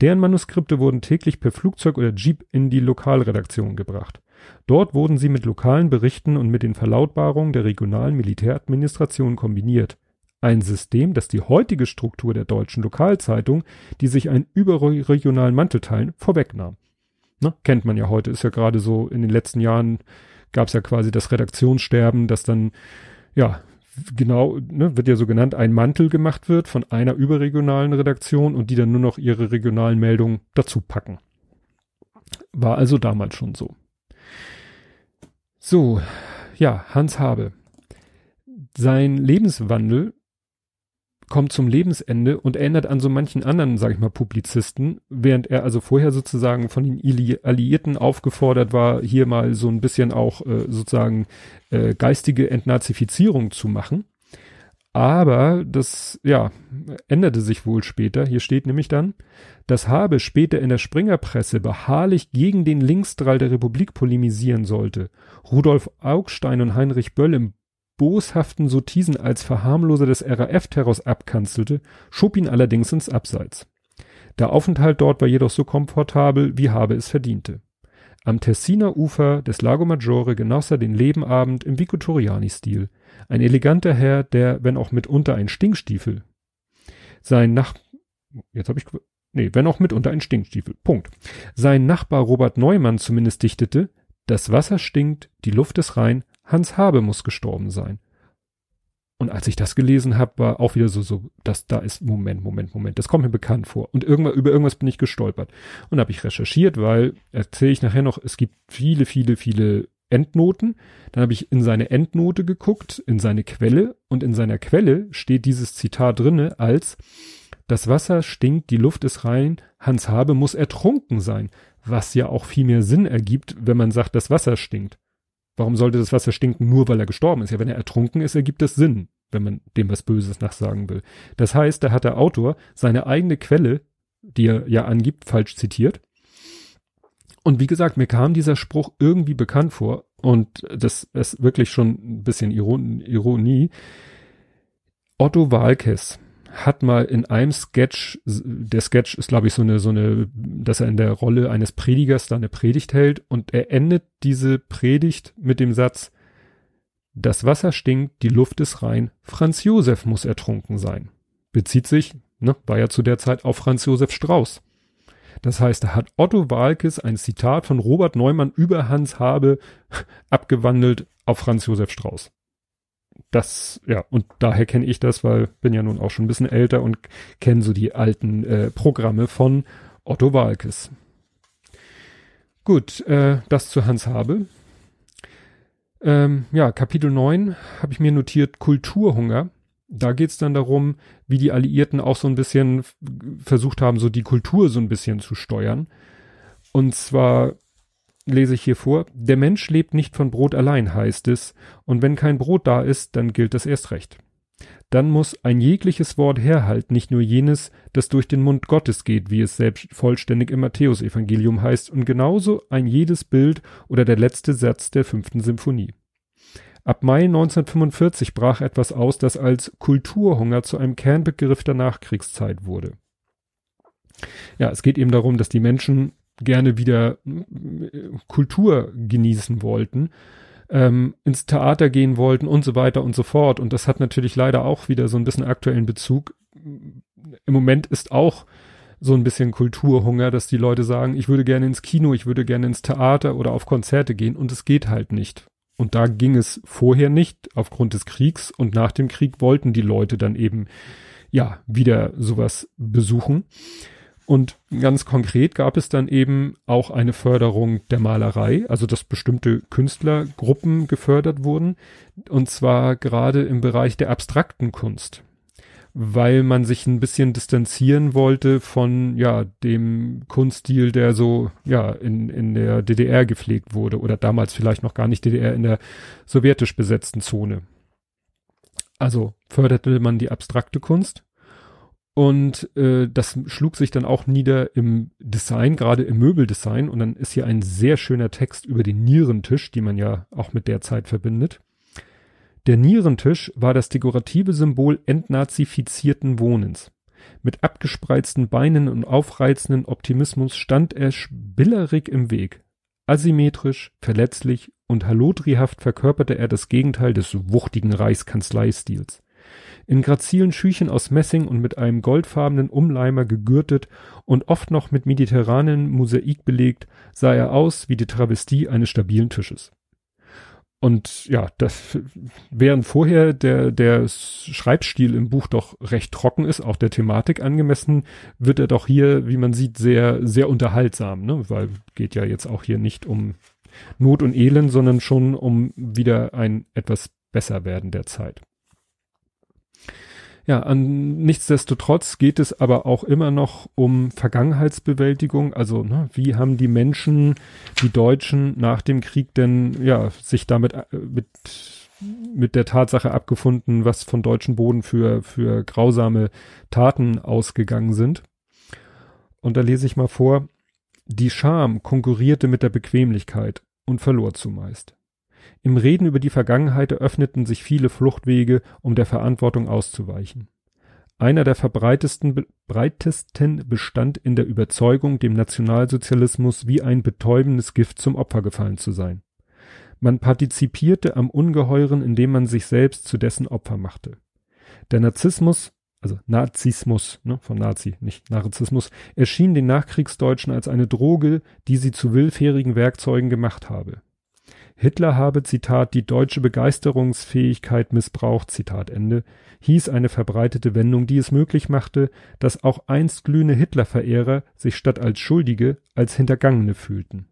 Deren Manuskripte wurden täglich per Flugzeug oder Jeep in die Lokalredaktion gebracht. Dort wurden sie mit lokalen Berichten und mit den Verlautbarungen der regionalen Militäradministration kombiniert. Ein System, das die heutige Struktur der deutschen Lokalzeitung, die sich einen überregionalen Mantel teilen, vorwegnahm. Ne? Kennt man ja heute, ist ja gerade so, in den letzten Jahren gab es ja quasi das Redaktionssterben, dass dann, ja, genau, ne, wird ja so genannt, ein Mantel gemacht wird von einer überregionalen Redaktion und die dann nur noch ihre regionalen Meldungen dazu packen. War also damals schon so. So, ja, Hans Habe. Sein Lebenswandel kommt zum Lebensende und erinnert an so manchen anderen, sag ich mal, Publizisten, während er also vorher sozusagen von den Alliierten aufgefordert war, hier mal so ein bisschen auch äh, sozusagen äh, geistige Entnazifizierung zu machen. Aber das, ja, änderte sich wohl später. Hier steht nämlich dann, dass Habe später in der Springerpresse beharrlich gegen den Linksdrall der Republik polemisieren sollte. Rudolf Augstein und Heinrich Böll im boshaften Sotisen als Verharmloser des RAF-Terrors abkanzelte, schob ihn allerdings ins Abseits. Der Aufenthalt dort war jedoch so komfortabel, wie Habe es verdiente. Am Tessiner Ufer des Lago Maggiore genoss er den Lebenabend im Vicotoriani-Stil. Ein eleganter Herr, der, wenn auch mitunter ein Stinkstiefel, sein Nach... Jetzt habe ich... Nee, wenn auch mitunter ein Stinkstiefel. Punkt. Sein Nachbar Robert Neumann zumindest dichtete, das Wasser stinkt, die Luft ist rein, Hans Habe muss gestorben sein. Und als ich das gelesen habe, war auch wieder so, so, dass da ist, Moment, Moment, Moment, das kommt mir bekannt vor. Und irgendwann, über irgendwas bin ich gestolpert. Und habe ich recherchiert, weil, erzähle ich nachher noch, es gibt viele, viele, viele Endnoten. Dann habe ich in seine Endnote geguckt, in seine Quelle. Und in seiner Quelle steht dieses Zitat drinne als, das Wasser stinkt, die Luft ist rein, Hans Habe muss ertrunken sein. Was ja auch viel mehr Sinn ergibt, wenn man sagt, das Wasser stinkt. Warum sollte das Wasser stinken, nur weil er gestorben ist? Ja, wenn er ertrunken ist, ergibt das Sinn, wenn man dem was Böses nachsagen will. Das heißt, da hat der Autor seine eigene Quelle, die er ja angibt, falsch zitiert. Und wie gesagt, mir kam dieser Spruch irgendwie bekannt vor und das ist wirklich schon ein bisschen Ironie. Otto Walkes hat mal in einem Sketch, der Sketch ist glaube ich so eine, so eine, dass er in der Rolle eines Predigers da eine Predigt hält und er endet diese Predigt mit dem Satz, das Wasser stinkt, die Luft ist rein, Franz Josef muss ertrunken sein. Bezieht sich, ne, war ja zu der Zeit auf Franz Josef Strauß. Das heißt, da hat Otto Walkes ein Zitat von Robert Neumann über Hans Habe abgewandelt auf Franz Josef Strauß das, ja, und daher kenne ich das, weil bin ja nun auch schon ein bisschen älter und kenne so die alten äh, Programme von Otto Walkes. Gut, äh, das zu Hans Habe. Ähm, ja, Kapitel 9 habe ich mir notiert, Kulturhunger. Da geht's dann darum, wie die Alliierten auch so ein bisschen versucht haben, so die Kultur so ein bisschen zu steuern. Und zwar lese ich hier vor, der Mensch lebt nicht von Brot allein, heißt es, und wenn kein Brot da ist, dann gilt das erst recht. Dann muss ein jegliches Wort herhalten, nicht nur jenes, das durch den Mund Gottes geht, wie es selbst vollständig im Matthäusevangelium heißt, und genauso ein jedes Bild oder der letzte Satz der fünften Symphonie. Ab Mai 1945 brach etwas aus, das als Kulturhunger zu einem Kernbegriff der Nachkriegszeit wurde. Ja, es geht eben darum, dass die Menschen gerne wieder äh, Kultur genießen wollten, ähm, ins Theater gehen wollten und so weiter und so fort. Und das hat natürlich leider auch wieder so ein bisschen aktuellen Bezug. Im Moment ist auch so ein bisschen Kulturhunger, dass die Leute sagen, ich würde gerne ins Kino, ich würde gerne ins Theater oder auf Konzerte gehen und es geht halt nicht. Und da ging es vorher nicht aufgrund des Kriegs und nach dem Krieg wollten die Leute dann eben ja wieder sowas besuchen. Und ganz konkret gab es dann eben auch eine Förderung der Malerei, also dass bestimmte Künstlergruppen gefördert wurden, und zwar gerade im Bereich der abstrakten Kunst, weil man sich ein bisschen distanzieren wollte von ja dem Kunststil, der so ja in in der DDR gepflegt wurde oder damals vielleicht noch gar nicht DDR in der sowjetisch besetzten Zone. Also förderte man die abstrakte Kunst und äh, das schlug sich dann auch nieder im Design, gerade im Möbeldesign. Und dann ist hier ein sehr schöner Text über den Nierentisch, die man ja auch mit der Zeit verbindet. Der Nierentisch war das dekorative Symbol entnazifizierten Wohnens. Mit abgespreizten Beinen und aufreizenden Optimismus stand er spillerig im Weg. Asymmetrisch, verletzlich und halodrihaft verkörperte er das Gegenteil des wuchtigen Reichskanzleistils. In grazilen Schüchen aus Messing und mit einem goldfarbenen Umleimer gegürtet und oft noch mit mediterranen Mosaik belegt, sah er aus wie die Travestie eines stabilen Tisches. Und ja, das, während vorher der, der Schreibstil im Buch doch recht trocken ist, auch der Thematik angemessen, wird er doch hier, wie man sieht, sehr, sehr unterhaltsam, ne? Weil geht ja jetzt auch hier nicht um Not und Elend, sondern schon um wieder ein etwas besser werden der Zeit. Ja, an, nichtsdestotrotz geht es aber auch immer noch um Vergangenheitsbewältigung. Also, ne, wie haben die Menschen, die Deutschen nach dem Krieg denn, ja, sich damit, äh, mit, mit der Tatsache abgefunden, was von deutschen Boden für, für grausame Taten ausgegangen sind. Und da lese ich mal vor, die Scham konkurrierte mit der Bequemlichkeit und verlor zumeist. Im Reden über die Vergangenheit eröffneten sich viele Fluchtwege, um der Verantwortung auszuweichen. Einer der verbreitesten breitesten bestand in der Überzeugung, dem Nationalsozialismus wie ein betäubendes Gift zum Opfer gefallen zu sein. Man partizipierte am Ungeheuren, indem man sich selbst zu dessen Opfer machte. Der Narzissmus, also Nazismus, ne, von Nazi, nicht Narzissmus, erschien den Nachkriegsdeutschen als eine Droge, die sie zu willfährigen Werkzeugen gemacht habe. Hitler habe, Zitat, die deutsche Begeisterungsfähigkeit missbraucht, Zitat Ende, hieß eine verbreitete Wendung, die es möglich machte, dass auch einst glühende Hitlerverehrer sich statt als Schuldige als Hintergangene fühlten.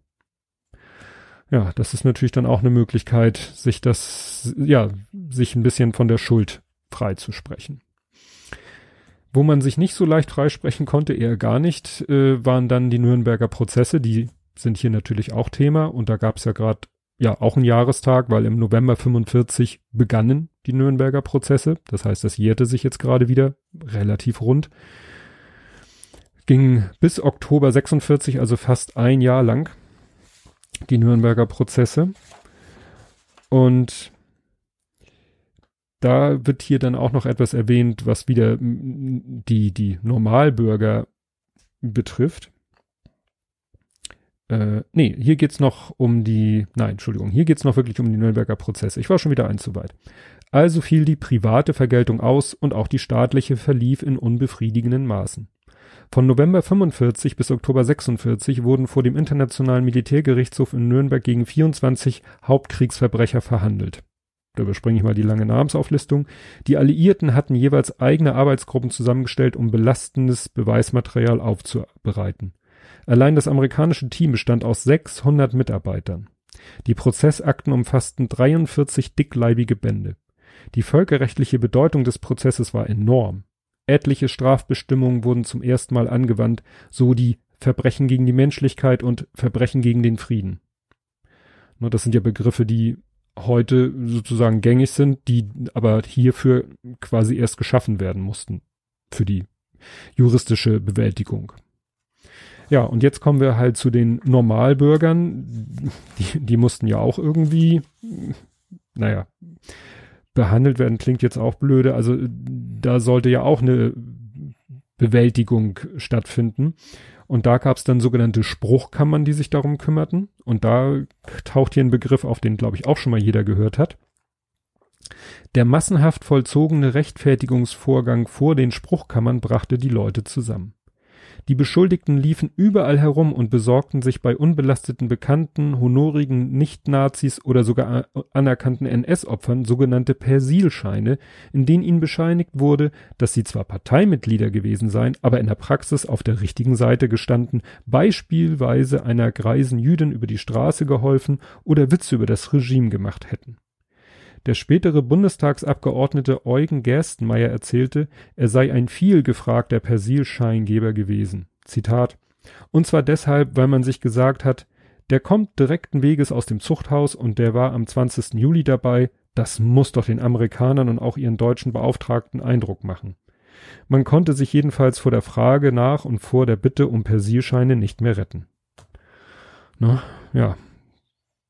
Ja, das ist natürlich dann auch eine Möglichkeit, sich das, ja, sich ein bisschen von der Schuld freizusprechen. Wo man sich nicht so leicht freisprechen konnte, eher gar nicht, äh, waren dann die Nürnberger Prozesse, die sind hier natürlich auch Thema und da gab es ja gerade ja auch ein Jahrestag, weil im November 45 begannen die Nürnberger Prozesse. Das heißt, das jährte sich jetzt gerade wieder relativ rund. Ging bis Oktober 46, also fast ein Jahr lang, die Nürnberger Prozesse. Und da wird hier dann auch noch etwas erwähnt, was wieder die, die Normalbürger betrifft. Äh, nee, hier geht's noch um die, nein, Entschuldigung, hier geht's noch wirklich um die Nürnberger Prozesse. Ich war schon wieder ein zu weit. Also fiel die private Vergeltung aus und auch die staatliche verlief in unbefriedigenden Maßen. Von November 45 bis Oktober 46 wurden vor dem Internationalen Militärgerichtshof in Nürnberg gegen 24 Hauptkriegsverbrecher verhandelt. Da überspringe ich mal die lange Namensauflistung. Die Alliierten hatten jeweils eigene Arbeitsgruppen zusammengestellt, um belastendes Beweismaterial aufzubereiten. Allein das amerikanische Team bestand aus 600 Mitarbeitern. Die Prozessakten umfassten 43 dickleibige Bände. Die völkerrechtliche Bedeutung des Prozesses war enorm. Etliche Strafbestimmungen wurden zum ersten Mal angewandt, so die Verbrechen gegen die Menschlichkeit und Verbrechen gegen den Frieden. Nur das sind ja Begriffe, die heute sozusagen gängig sind, die aber hierfür quasi erst geschaffen werden mussten für die juristische Bewältigung. Ja, und jetzt kommen wir halt zu den Normalbürgern. Die, die mussten ja auch irgendwie, naja, behandelt werden, klingt jetzt auch blöde. Also da sollte ja auch eine Bewältigung stattfinden. Und da gab es dann sogenannte Spruchkammern, die sich darum kümmerten. Und da taucht hier ein Begriff auf, den, glaube ich, auch schon mal jeder gehört hat. Der massenhaft vollzogene Rechtfertigungsvorgang vor den Spruchkammern brachte die Leute zusammen. Die Beschuldigten liefen überall herum und besorgten sich bei unbelasteten Bekannten, honorigen Nicht-Nazis oder sogar anerkannten NS-Opfern sogenannte Persilscheine, in denen ihnen bescheinigt wurde, dass sie zwar Parteimitglieder gewesen seien, aber in der Praxis auf der richtigen Seite gestanden, beispielsweise einer greisen Jüdin über die Straße geholfen oder Witze über das Regime gemacht hätten. Der spätere Bundestagsabgeordnete Eugen Gerstenmeier erzählte, er sei ein viel gefragter Persilscheingeber gewesen. Zitat. Und zwar deshalb, weil man sich gesagt hat, der kommt direkten Weges aus dem Zuchthaus und der war am 20. Juli dabei, das muss doch den Amerikanern und auch ihren deutschen Beauftragten Eindruck machen. Man konnte sich jedenfalls vor der Frage nach und vor der Bitte um Persilscheine nicht mehr retten. Na, ja,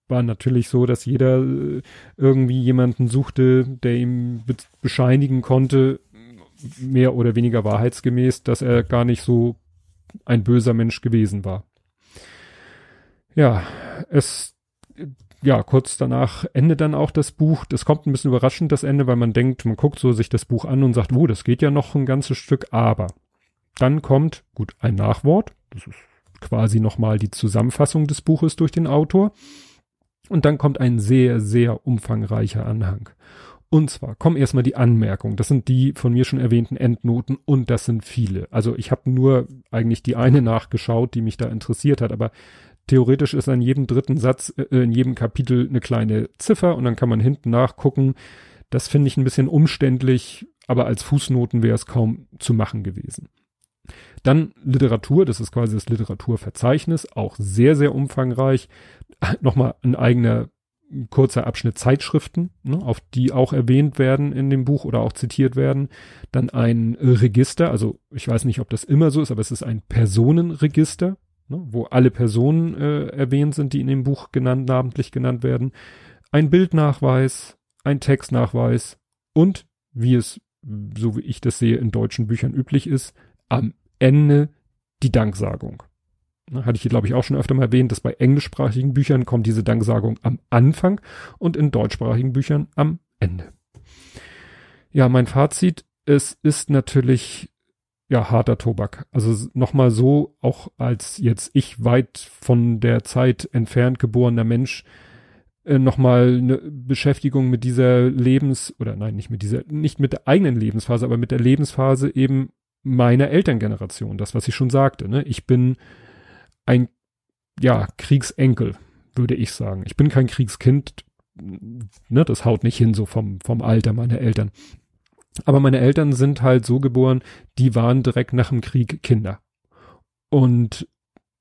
war natürlich so, dass jeder äh, irgendwie jemanden suchte, der ihm be bescheinigen konnte, mehr oder weniger wahrheitsgemäß, dass er gar nicht so ein böser Mensch gewesen war. Ja, es, ja, kurz danach endet dann auch das Buch. Das kommt ein bisschen überraschend, das Ende, weil man denkt, man guckt so sich das Buch an und sagt, oh, das geht ja noch ein ganzes Stück, aber dann kommt, gut, ein Nachwort. Das ist quasi nochmal die Zusammenfassung des Buches durch den Autor. Und dann kommt ein sehr, sehr umfangreicher Anhang. Und zwar kommen erstmal die Anmerkungen. Das sind die von mir schon erwähnten Endnoten und das sind viele. Also ich habe nur eigentlich die eine nachgeschaut, die mich da interessiert hat, aber theoretisch ist an jedem dritten Satz, äh, in jedem Kapitel eine kleine Ziffer und dann kann man hinten nachgucken. Das finde ich ein bisschen umständlich, aber als Fußnoten wäre es kaum zu machen gewesen. Dann Literatur, das ist quasi das Literaturverzeichnis, auch sehr, sehr umfangreich. Nochmal ein eigener kurzer Abschnitt Zeitschriften, ne, auf die auch erwähnt werden in dem Buch oder auch zitiert werden. Dann ein Register, also ich weiß nicht, ob das immer so ist, aber es ist ein Personenregister, ne, wo alle Personen äh, erwähnt sind, die in dem Buch genannt, namentlich genannt werden. Ein Bildnachweis, ein Textnachweis und, wie es, so wie ich das sehe, in deutschen Büchern üblich ist, am Ende die Danksagung. Ne, hatte ich hier, glaube ich, auch schon öfter mal erwähnt, dass bei englischsprachigen Büchern kommt diese Danksagung am Anfang und in deutschsprachigen Büchern am Ende. Ja, mein Fazit, es ist natürlich ja harter Tobak. Also nochmal so, auch als jetzt ich weit von der Zeit entfernt geborener Mensch, äh, nochmal eine Beschäftigung mit dieser Lebens- oder nein, nicht mit dieser, nicht mit der eigenen Lebensphase, aber mit der Lebensphase eben meiner Elterngeneration, das, was ich schon sagte. Ne? Ich bin ein, ja, Kriegsenkel, würde ich sagen. Ich bin kein Kriegskind, ne, das haut nicht hin, so vom, vom Alter meiner Eltern. Aber meine Eltern sind halt so geboren, die waren direkt nach dem Krieg Kinder. Und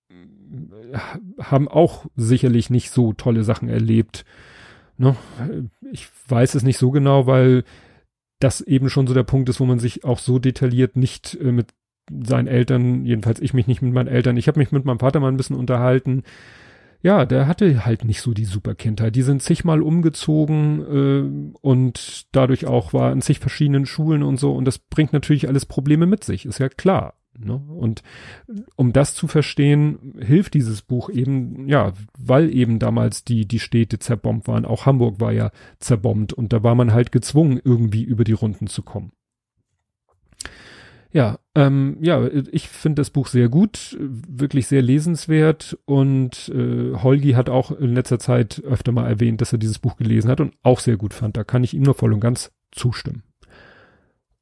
äh, haben auch sicherlich nicht so tolle Sachen erlebt. Ne? Ich weiß es nicht so genau, weil das eben schon so der Punkt ist, wo man sich auch so detailliert nicht äh, mit seinen Eltern, jedenfalls ich mich nicht mit meinen Eltern, ich habe mich mit meinem Vater mal ein bisschen unterhalten. Ja, der hatte halt nicht so die super Kindheit. Die sind zigmal umgezogen äh, und dadurch auch war in zig verschiedenen Schulen und so. Und das bringt natürlich alles Probleme mit sich, ist ja klar. Ne? Und um das zu verstehen, hilft dieses Buch eben, ja, weil eben damals die, die Städte zerbombt waren. Auch Hamburg war ja zerbombt und da war man halt gezwungen, irgendwie über die Runden zu kommen. Ja, ähm, ja, ich finde das Buch sehr gut, wirklich sehr lesenswert und äh, Holgi hat auch in letzter Zeit öfter mal erwähnt, dass er dieses Buch gelesen hat und auch sehr gut fand. Da kann ich ihm nur voll und ganz zustimmen.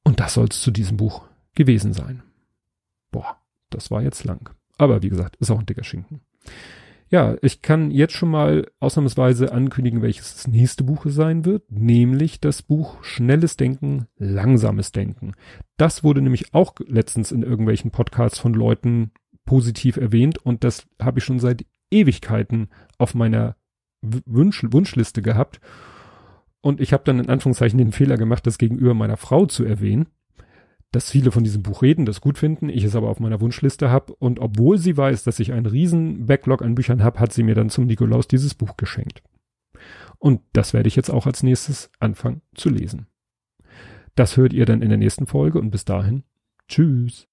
Und das soll es zu diesem Buch gewesen sein. Boah, das war jetzt lang. Aber wie gesagt, ist auch ein dicker Schinken. Ja, ich kann jetzt schon mal ausnahmsweise ankündigen, welches das nächste Buch sein wird, nämlich das Buch Schnelles Denken, Langsames Denken. Das wurde nämlich auch letztens in irgendwelchen Podcasts von Leuten positiv erwähnt und das habe ich schon seit Ewigkeiten auf meiner Wunsch Wunschliste gehabt. Und ich habe dann in Anführungszeichen den Fehler gemacht, das gegenüber meiner Frau zu erwähnen dass viele von diesem Buch reden, das gut finden, ich es aber auf meiner Wunschliste habe und obwohl sie weiß, dass ich einen riesen Backlog an Büchern habe, hat sie mir dann zum Nikolaus dieses Buch geschenkt. Und das werde ich jetzt auch als nächstes anfangen zu lesen. Das hört ihr dann in der nächsten Folge und bis dahin, tschüss.